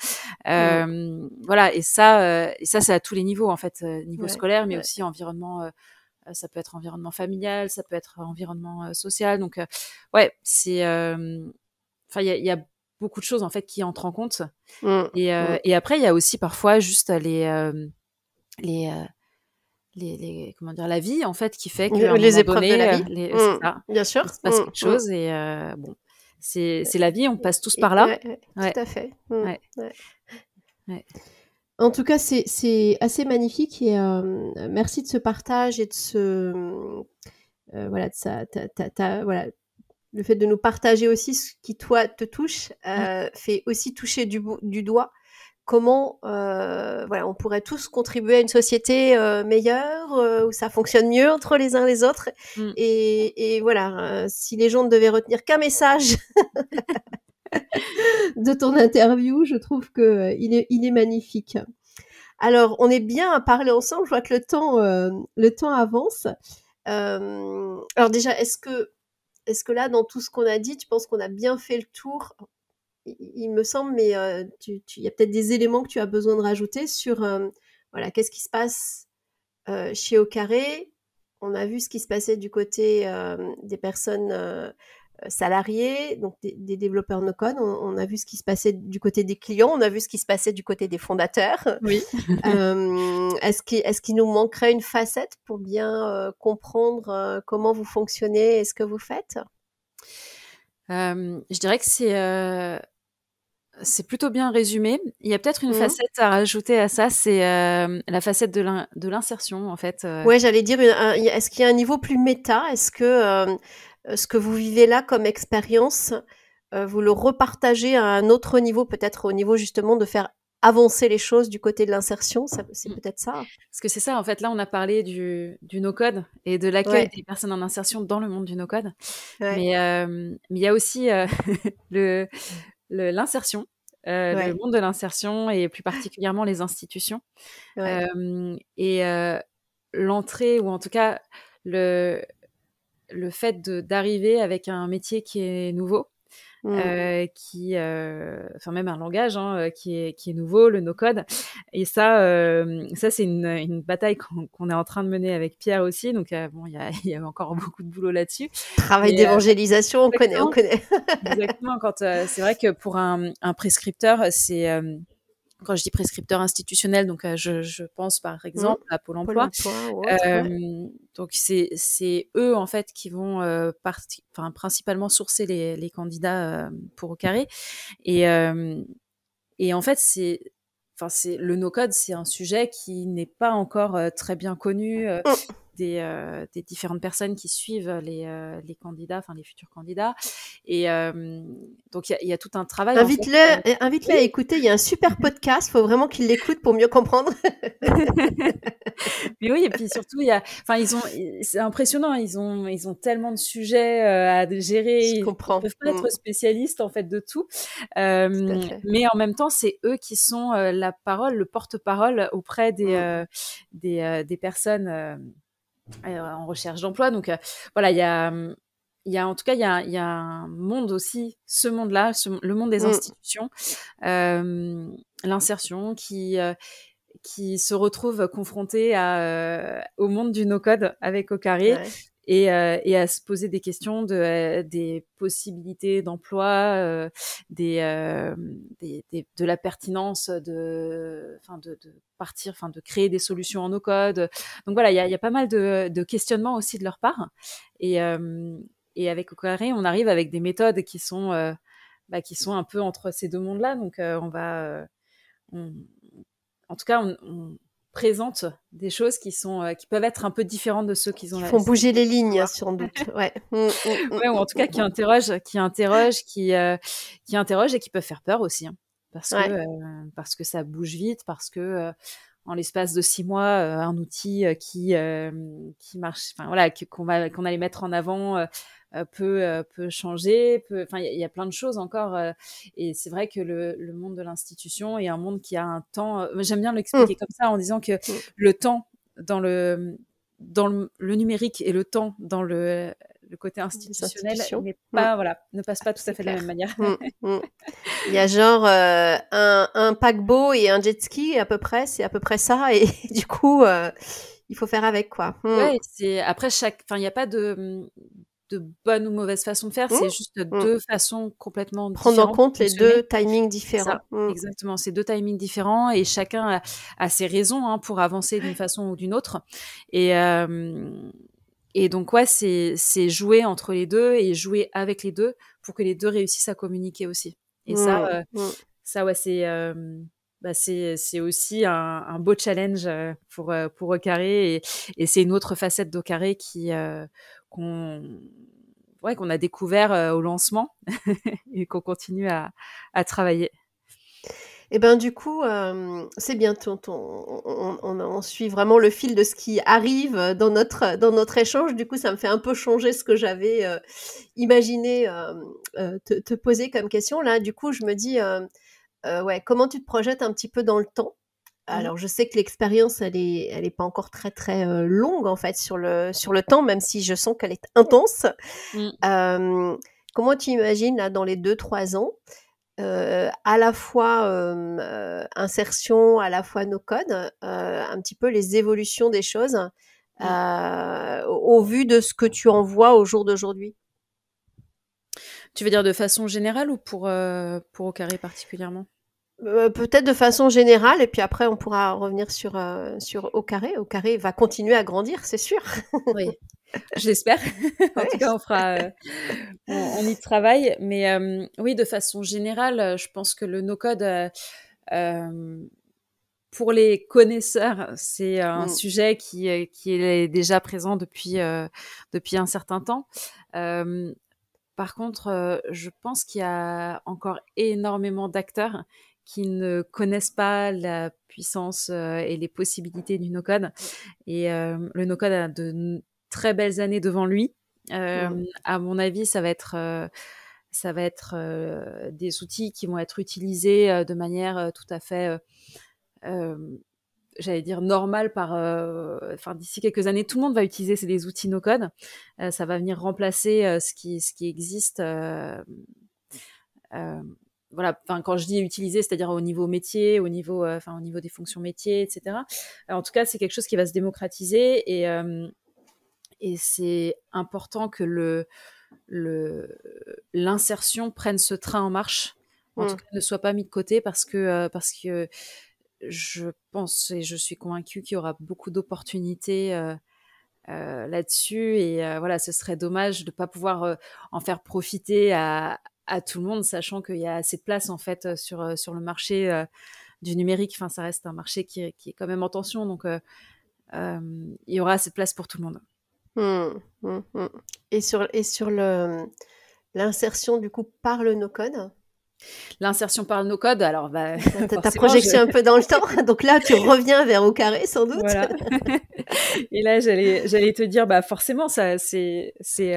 Euh, Voilà, et ça, euh, et ça c'est à tous les niveaux en fait, euh, niveau scolaire, mais aussi environnement. ça peut être environnement familial, ça peut être environnement social. Donc, ouais, c'est, enfin, il y a, y a, beaucoup de choses en fait qui entrent en compte. Mmh. Et, mmh. et après, il y a aussi parfois juste les les les, comment dire la vie en fait qui fait que les épreuves de la vie. mmh, ça, bien sûr. il se passe mmh, quelque chose mmh. et euh, bon c'est la vie on passe tous par là. tout à fait. En tout cas c'est assez magnifique et euh, merci de ce partage et de ce euh, voilà de ça voilà le fait de nous partager aussi ce qui toi te touche fait aussi toucher du, du doigt comment euh, voilà, on pourrait tous contribuer à une société euh, meilleure, euh, où ça fonctionne mieux entre les uns les autres. Mm. Et, voilà, si les gens ne devaient retenir qu'un message de ton interview, je trouve que il est, il est magnifique. Alors, on est bien à parler ensemble. Je vois que le temps, le temps avance. alors déjà, est-ce que, est-ce que là, dans tout ce qu'on a dit, tu penses qu'on a bien fait le tour il, me semble, mais il y a peut-être des éléments que tu as besoin de rajouter sur voilà, qu'est-ce qui se passe chez Au Carré. On a vu ce qui se passait du côté des personnes salariés, donc des, développeurs no code. On, a vu ce qui se passait du côté des clients, on a vu ce qui se passait du côté des fondateurs. Oui. est-ce qu'il est qu'il nous manquerait une facette pour bien comprendre comment vous fonctionnez et ce que vous faites? Je dirais que c'est c'est plutôt bien résumé. Il y a peut-être une mmh facette à rajouter à ça, c'est la facette de l'insertion en fait. Ouais, j'allais dire, est-ce qu'il y a un niveau plus méta? Est-ce que ce que vous vivez là comme expérience, vous le repartagez à un autre niveau, peut-être au niveau justement de faire avancer les choses du côté de l'insertion, c'est mmh. peut-être ça. Parce que c'est ça, en fait, là, on a parlé du, du no-code et de l'accueil des personnes en insertion dans le monde du no-code. Mais il y a aussi le, l'insertion, euh, le monde de l'insertion et plus particulièrement les institutions. et l'entrée, ou en tout cas le, le fait d'arriver avec un métier qui est nouveau, Mmh. Euh, qui, euh, enfin même un langage hein, euh, qui, est, qui est nouveau, le no-code. Et ça, ça c'est une, une, bataille qu'on est en train de mener avec Pierre aussi. Donc bon, il y a, y a, encore beaucoup de boulot là-dessus. Travail d'évangélisation, on connaît, on connaît. exactement. Quand c'est vrai que pour un, un prescripteur, c'est quand je dis prescripteur institutionnel, donc euh, je, je, pense par mmh. exemple à Pôle Emploi. euh, donc c'est c'est eux en fait qui vont euh, enfin principalement sourcer les, les candidats euh, pour au carré et et en fait c'est enfin c'est le no code c'est un sujet qui n'est pas encore très bien connu. Mmh des, euh, des, différentes personnes qui suivent les, euh, les candidats, enfin les futurs candidats. Et euh, donc il y, y, a tout un travail. Invite-le, invite-le à écouter. Il y a un super podcast. Il faut vraiment qu'il l'écoute pour mieux comprendre. Mais oui, et puis surtout, il y a, enfin ils ont, c'est impressionnant. Ils ont, ils ont tellement de sujets à gérer. Je comprends. Ils peuvent pas être mm. spécialistes en fait de tout. mais en même temps, c'est eux qui sont la parole, le porte-parole auprès des, mm. des, des personnes en recherche d'emploi. Donc euh, voilà, il y a, il y a en tout cas il y a, il y a un monde aussi, ce monde-là, le monde des mmh. institutions, euh, l'insertion qui qui se retrouve confronté à, au monde du no-code avec au carré et, euh, et, à se poser des questions de, euh, des possibilités d'emploi, euh, des, des, des, de la pertinence de, enfin de, de partir, enfin de créer des solutions en no-code. Donc voilà, il y a, y a, pas mal de, de, questionnements aussi de leur part. Et, et avec Ocaré, on arrive avec des méthodes qui sont, bah, qui sont un peu entre ces deux mondes-là. Donc on va, on, en tout cas, on, on présente des choses qui sont euh, qui peuvent être un peu différentes de ceux qu'ils ont. Ils font bouger les lignes, sans doute. Ouais. Mm, mm, mm. ouais. ou en tout cas qui interrogent, qui interrogent, qui euh, qui interrogent et qui peuvent faire peur aussi, hein. parce que euh, parce que ça bouge vite, parce que en l'espace de six mois, un outil qui qui marche, enfin voilà, qu'on va qu'on allait mettre en avant euh, peut euh, peut changer enfin il y, a plein de choses encore euh, et c'est vrai que le, le monde de l'institution est un monde qui a un temps j'aime bien l'expliquer mmh. comme ça en disant que mmh. le temps dans le dans le, numérique et le temps dans le, le côté institutionnel mmh. pas voilà ne passe pas tout à fait de la même manière. Il y a genre un, un, paquebot et un jet ski à peu près, c'est à peu près ça et du coup il faut faire avec quoi. Ouais, c'est après chaque enfin il n'y a pas de de bonne ou mauvaise façon de faire, c'est mmh. juste mmh. deux façons complètement Prendre différentes. Prendre en compte les deux timings différents. Mmh. Exactement, c'est deux timings différents et chacun a, ses raisons hein, pour avancer d'une façon ou d'une autre. Et, et donc, ouais, c'est jouer entre les deux et jouer avec les deux pour que les deux réussissent à communiquer aussi. Et ça, euh, ça, ouais, c'est. bah c'est aussi un, un, beau challenge euh, pour euh, pour Ocaré et, et c'est une autre facette d'Ocaré qui qu'on ouais, a découvert euh, au lancement et qu'on continue à, à travailler. Et eh ben du coup, euh, c'est bientôt. On, on, suit vraiment le fil de ce qui arrive dans notre dans notre échange. Du coup, ça me fait un peu changer ce que j'avais euh, imaginé te, te, poser comme question. Là, du coup, je me dis, ouais, comment tu te projettes un petit peu dans le temps? Alors je sais que l'expérience, elle est, elle est pas encore très très euh, longue en fait sur le sur le temps, même si je sens qu'elle est intense. Mmh. Euh, comment tu imagines là dans les deux trois ans, euh, à la fois euh, insertion, à la fois no code, un petit peu les évolutions des choses Mmh. au, au vu de ce que tu en vois au jour d'aujourd'hui? Tu veux dire de façon générale ou pour, pour au carré particulièrement? Euh, peut-être de façon générale, et puis après on pourra revenir sur, euh, sur Au Carré. Au Carré va continuer à grandir, c'est sûr. Oui, j'espère. en tout cas, on fera, euh, on, on y travaille. Mais euh, oui, de façon générale, je pense que le no-code, pour les connaisseurs, c'est un Mm. sujet qui, qui est déjà présent depuis, depuis un certain temps. Par contre, euh, je pense qu'il y a encore énormément d'acteurs qui ne connaissent pas la puissance euh, et les possibilités du no-code. Et euh, le no-code a de très belles années devant lui. Euh, Mm. À mon avis, ça va être, ça va être euh, des outils qui vont être utilisés euh, de manière euh, tout à fait, j'allais dire, normale par... Enfin, d'ici quelques années, tout le monde va utiliser ces- des outils no-code. Ça va venir remplacer ce, qui, ce qui existe. Voilà, enfin quand je dis utiliser, c'est-à-dire au niveau métier, au niveau, euh, enfin au niveau des fonctions métiers, etc. Euh, en tout cas, c'est quelque chose qui va se démocratiser et euh, et c'est important que le le l'insertion prenne ce train en marche, en tout Mm. cas ne soit pas mis de côté parce que euh, parce que je pense et je suis convaincue qu'il y aura beaucoup d'opportunités là-dessus et voilà, ce serait dommage de pas pouvoir en faire profiter à, à tout le monde, sachant qu'il y a assez de place en fait euh, sur euh, sur le marché euh, du numérique. Enfin, ça reste un marché qui, est- qui est quand même en tension, donc euh, euh, il y aura assez de place pour tout le monde. Mm, mm, mm. Et sur, et sur le, l'insertion du coup par le no-code, L'insertion par le no-code, alors bah, t'as ta projection je- un peu dans le temps, donc là tu reviens vers Au Carré sans doute. Voilà. Et là, j'allais, j'allais te dire, bah forcément, ça, c'est, c'est,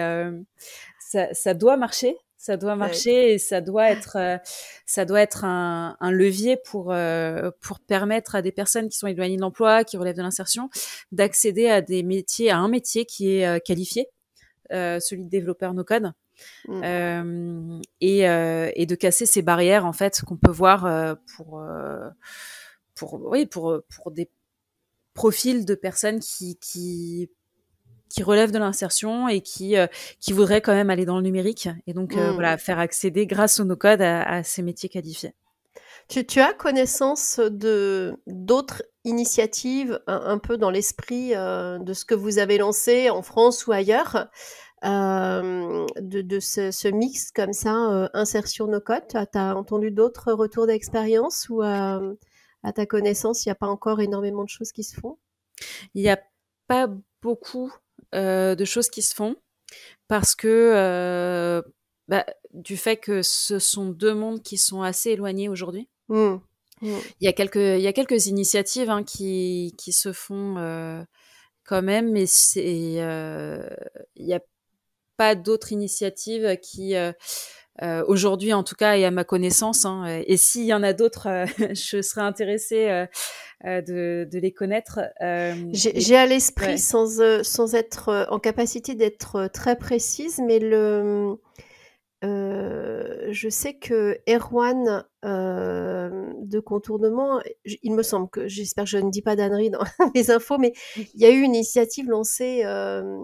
ça, ça doit marcher, ça doit marcher et ça doit être, euh, ça doit être un, un levier pour euh, pour permettre à des personnes qui sont éloignées de l'emploi, qui relèvent de l'insertion, d'accéder à des métiers, à un métier qui est euh, qualifié, euh, celui de développeur no code. Mm. Euh, et, euh, et de casser ces barrières en fait qu'on peut voir euh, pour euh, pour oui pour pour des profils de personnes qui qui qui relèvent de l'insertion et qui euh, qui voudraient quand même aller dans le numérique et donc euh, Mm. voilà faire accéder grâce au no code à, à ces métiers qualifiés. Tu, tu as connaissance de d'autres initiatives un, un peu dans l'esprit euh, de ce que vous avez lancé en France ou ailleurs, euh, de, de ce, ce mix comme ça, euh, insertion no code. Tu as entendu d'autres retours d'expérience ou euh, à ta connaissance, il n'y a pas encore énormément de choses qui se font? Il n'y a pas beaucoup de choses qui se font parce que euh, bah, du fait que ce sont deux mondes qui sont assez éloignés aujourd'hui. Mm. Mm. Il y a quelques, il y a quelques initiatives hein, qui, qui se font euh, quand même, mais c'est, euh, il n'y a pas d'autres initiatives qui, euh, euh, aujourd'hui en tout cas, et à ma connaissance, hein, et s'il y en a d'autres, euh, je serais intéressée euh, euh, de, de les connaître. euh, J'ai à l'esprit, ouais. sans, euh, sans être euh, en capacité d'être euh, très précise, mais le, euh, je sais que Erwan euh, de contournement, il me semble que, j'espère que je ne dis pas d'ânerie dans les infos, mais il y a eu une initiative lancée euh, euh,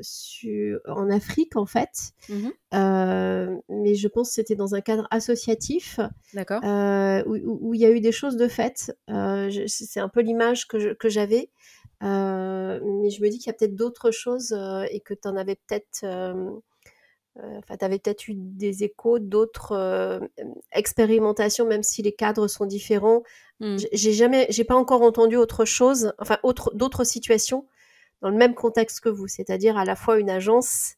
sur, en Afrique en fait, Mhm. Euh, mais je pense que c'était dans un cadre associatif D'accord. euh, où, il y a eu des choses de faites. Euh, c'est un peu l'image que j'avais. Euh, mais je me dis qu'il y a peut-être d'autres choses euh, et que tu en avais peut-être. euh, euh, Enfin, tu avais peut-être eu des échos d'autres euh, expérimentations, même si les cadres sont différents. Mm. J'ai jamais, j'ai pas encore entendu autre chose, enfin autre, d'autres situations dans le même contexte que vous, c'est-à-dire à la fois une agence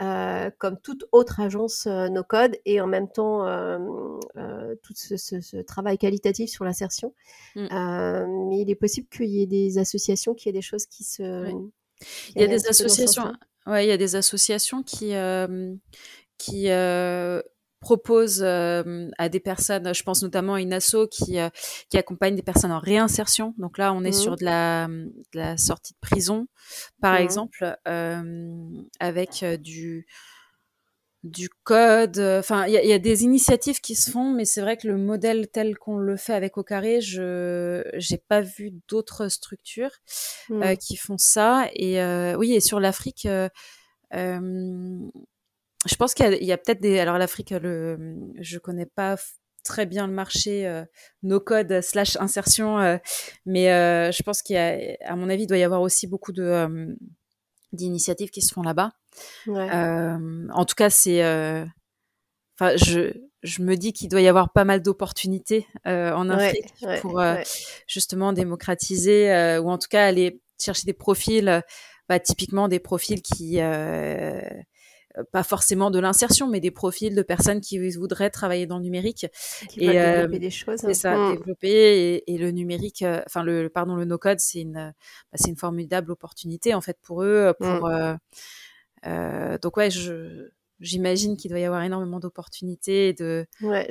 euh, comme toute autre agence euh, no code et en même temps euh, euh, tout ce, ce- ce travail qualitatif sur l'insertion. Mm. Mais il est possible qu'il y ait des associations, qu'il y ait des choses qui se. Oui. Il y a des associations, ouais, il y a des associations qui, qui propose à des personnes, je pense notamment à une asso qui, qui accompagne des personnes en réinsertion. Donc là, on est sur mmh. de la, de la sortie de prison, par mmh. exemple, avec du du code. Enfin, il y, y, a des initiatives qui se font, mais c'est vrai que le modèle tel qu'on le fait avec Au Carré, je j'ai pas vu d'autres structures euh, mmh. qui font ça. Et euh, oui, et sur l'Afrique, euh, je pense qu'il y a, a peut-être des. Alors l'Afrique, le, je connais pas très bien le marché no code slash insertion, mais je pense qu'il y a, à mon avis, il doit y avoir aussi beaucoup de d'initiatives qui se font là-bas. Euh, en tout cas, c'est, euh, enfin, je, je me dis qu'il doit y avoir pas mal d'opportunités euh, en Afrique pour justement démocratiser ou en tout cas aller chercher des profils, bah, typiquement des profils qui euh, pas forcément de l'insertion, mais des profils de personnes qui voudraient travailler dans le numérique qui et développer des choses. C'est ça, mmh. développer et, le numérique, euh, enfin le pardon le no code, c'est une bah, c'est une formidable opportunité en fait pour eux. Pour mmh. euh, donc ouais, je j'imagine qu'il doit y avoir énormément d'opportunités et de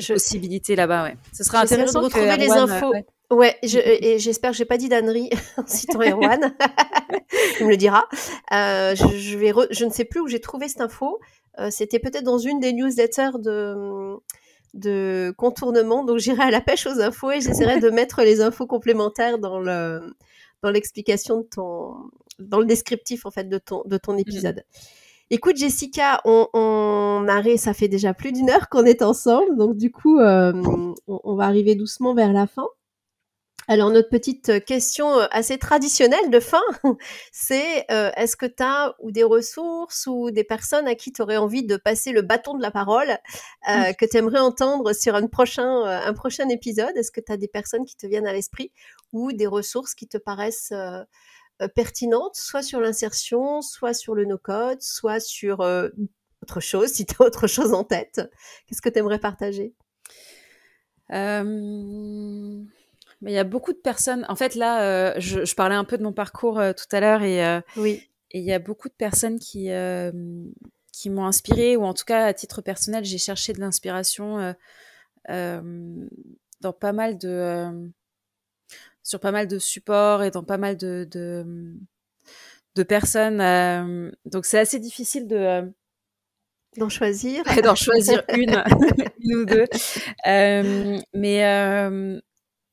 possibilités là-bas. Ouais, ce sera intéressant de retrouver les infos. Ouais, je, et j'espère que j'ai pas dit d'annerie en citant Erwan. Il me le dira. Euh, je, je, vais je ne sais plus où j'ai trouvé cette info. Euh, C'était peut-être dans une des newsletters de, de contournement. Donc j'irai à la pêche aux infos et j'essaierai de mettre les infos complémentaires dans le dans l'explication de ton dans le descriptif en fait de ton de ton mmh. épisode. Écoute Jessica, on, on arrive, ça fait déjà plus d'une heure qu'on est ensemble, donc du coup euh, on, on va arriver doucement vers la fin. Alors notre petite euh, question euh, assez traditionnelle de fin, c'est euh, est-ce que tu as ou des ressources ou des personnes à qui tu aurais envie de passer le bâton de la parole que tu aimerais entendre sur un prochain, un prochain épisode? Est-ce que tu as des personnes qui te viennent à l'esprit ou des ressources qui te paraissent pertinentes, soit sur l'insertion, soit sur le no-code, soit sur autre chose, si tu as autre chose en tête? Qu'est-ce que tu aimerais partager mais il y a beaucoup de personnes. En fait, là, euh, je, je, parlais un peu de mon parcours euh, tout à l'heure et euh, oui. Et il y a beaucoup de personnes qui qui m'ont inspirée ou en tout cas à titre personnel, j'ai cherché de l'inspiration dans pas mal de sur pas mal de supports et dans pas mal de de, de personnes. donc c'est assez difficile de d'en choisir d'en choisir une, une ou deux mais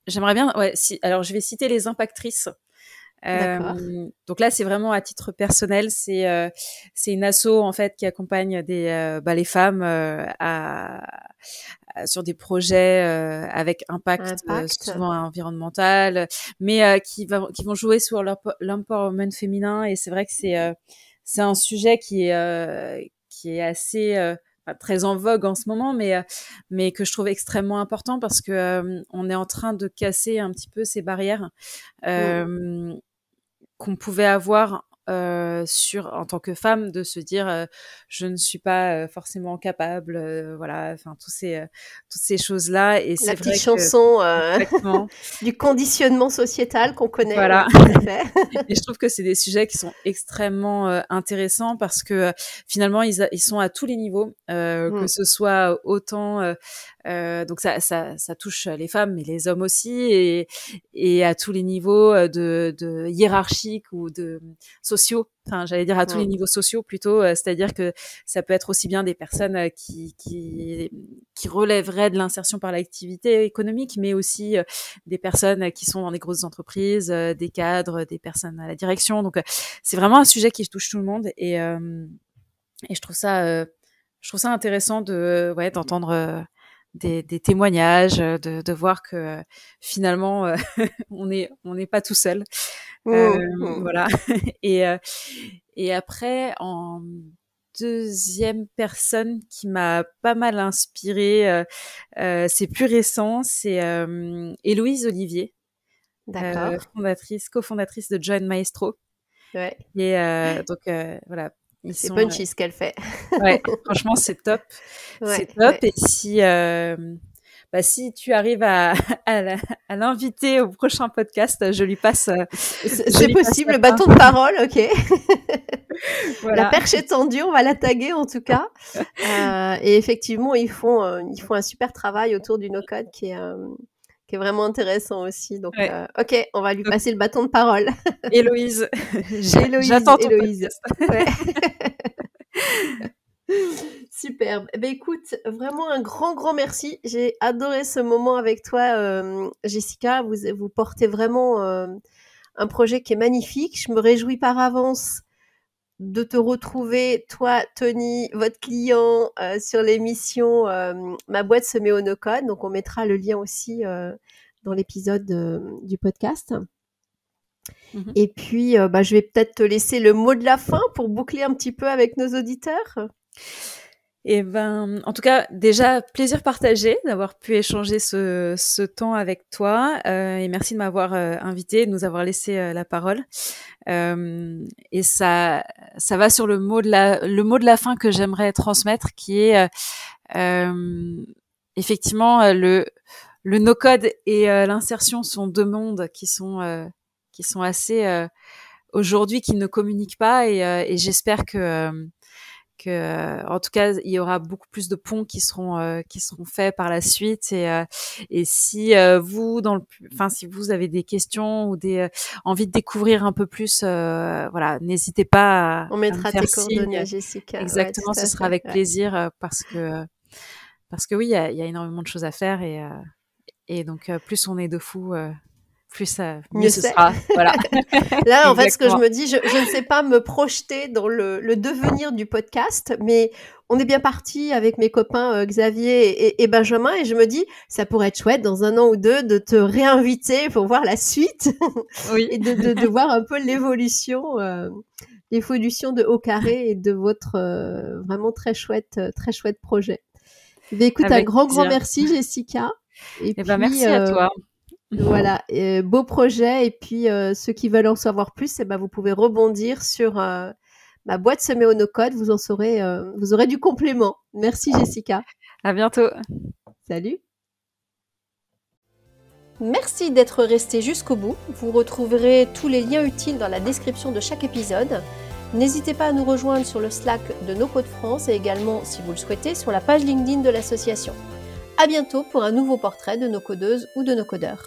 J'aimerais bien, ouais, si, alors je vais citer les impactrices. Euh, donc là, c'est vraiment à titre personnel. C'est euh, c'est une asso en fait qui accompagne des euh, bah, les femmes euh, à, sur des projets euh, avec impact, souvent environnemental, mais qui va, qui vont jouer sur l'empowerment féminin. Et c'est vrai que c'est c'est un sujet qui est qui est assez très en vogue en ce moment, mais euh, mais que je trouve extrêmement important parce que euh, on est en train de casser un petit peu ces barrières euh, qu'on pouvait avoir euh, sur en tant que femme de se dire euh, je ne suis pas euh, forcément capable voilà enfin tous ces toutes ces choses là et c'est la petite chanson du conditionnement sociétal qu'on connaît voilà. et je trouve que c'est des sujets qui sont extrêmement intéressants parce que finalement ils, ils sont à tous les niveaux que mmh. ce soit autant euh, donc ça, ça, ça, touche les femmes, mais les hommes aussi, et, et à tous les niveaux de, de hiérarchiques ou de sociaux. Enfin, j'allais dire à tous les niveaux sociaux plutôt, euh, c'est-à-dire que ça peut être aussi bien des personnes euh, qui, qui, qui relèveraient de l'insertion par l'activité économique, mais aussi des personnes qui sont dans des grosses entreprises, des cadres, des personnes à la direction. Donc c'est vraiment un sujet qui touche tout le monde, et, et je trouve ça, je trouve ça intéressant de, ouais, d'entendre des, des témoignages, euh, de, de, voir que euh, finalement euh, on n'est on n'est pas tout seul. Mmh, mmh. Voilà. et et après en deuxième personne qui m'a pas mal inspirée, euh, c'est plus récent, c'est euh, Héloïse Olivier, euh, fondatrice, cofondatrice de Join Maestro. Ouais. Et donc voilà, c'est punchy ce qu'elle fait. ouais, franchement, c'est top. c'est top. Et si, euh, bah, si tu arrives à, à, l'inviter au prochain podcast, je lui passe. Euh, c'est possible, le bâton de parole, ok. La perche est tendue, on va la taguer en tout cas. Euh, et effectivement, ils font, euh, ils font un super travail autour du no-code qui est, euh, qui est vraiment intéressant aussi. Donc, ok, on va lui passer le bâton de parole. Héloïse, j'attends Héloïse. Ouais. Superbe. Eh ben, écoute, vraiment un grand, grand merci. J'ai adoré ce moment avec toi, Jessica. Vous, vous portez vraiment un projet qui est magnifique. Je me réjouis par avance de te retrouver, toi, Tony, votre client, euh, sur l'émission euh, Ma boîte se met au no-code. Donc, on mettra le lien aussi euh, dans l'épisode du podcast. Mhm. Et puis, bah, je vais peut-être te laisser le mot de la fin pour boucler un petit peu avec nos auditeurs. Et ben, en tout cas, déjà plaisir partagé d'avoir pu échanger ce, ce temps avec toi euh, et merci de m'avoir euh, invité, de nous avoir laissé euh, la parole. Euh, et ça, ça va sur le mot de la, le mot de la fin que j'aimerais transmettre, qui est effectivement le le no-code et l'insertion sont deux mondes qui sont qui sont assez aujourd'hui qui ne communiquent pas et, et j'espère que que, euh, en tout cas, il y aura beaucoup plus de ponts qui seront euh, qui seront faits par la suite. Et, euh, et si vous, dans le, enfin, si vous avez des questions ou des envie de découvrir un peu plus, voilà, n'hésitez pas. À, On mettra tes coordonnées à Jessica. Exactement, ce sera avec plaisir parce que parce que oui, il y a, y a, énormément de choses à faire et et donc plus on est de fous plus mieux, ce sera. Voilà. Là, en fait, ce que je me dis, je, ne sais pas me projeter dans le, devenir du podcast, mais on est bien parti avec mes copains euh, Xavier et, Benjamin, et je me dis, ça pourrait être chouette dans un an ou deux de te réinviter pour voir la suite oui. et de, voir un peu l'évolution. Euh, l'évolution de Haut Carré et de votre euh, vraiment très chouette, très chouette projet. Mais écoute, un grand, grand merci, Jessica. Et, eh ben, merci à toi. Voilà, beau projet. Et puis, euh, ceux qui veulent en savoir plus, eh ben, vous pouvez rebondir sur euh, ma boîte semée au no-code. Vous en saurez, euh, vous aurez du complément. Merci, Jessica. À bientôt. Salut. Merci d'être resté jusqu'au bout. Vous retrouverez tous les liens utiles dans la description de chaque épisode. N'hésitez pas à nous rejoindre sur le Slack de No Code France et également, si vous le souhaitez, sur la page LinkedIn de l'association. À bientôt pour un nouveau portrait de nos codeuses ou de nos codeurs.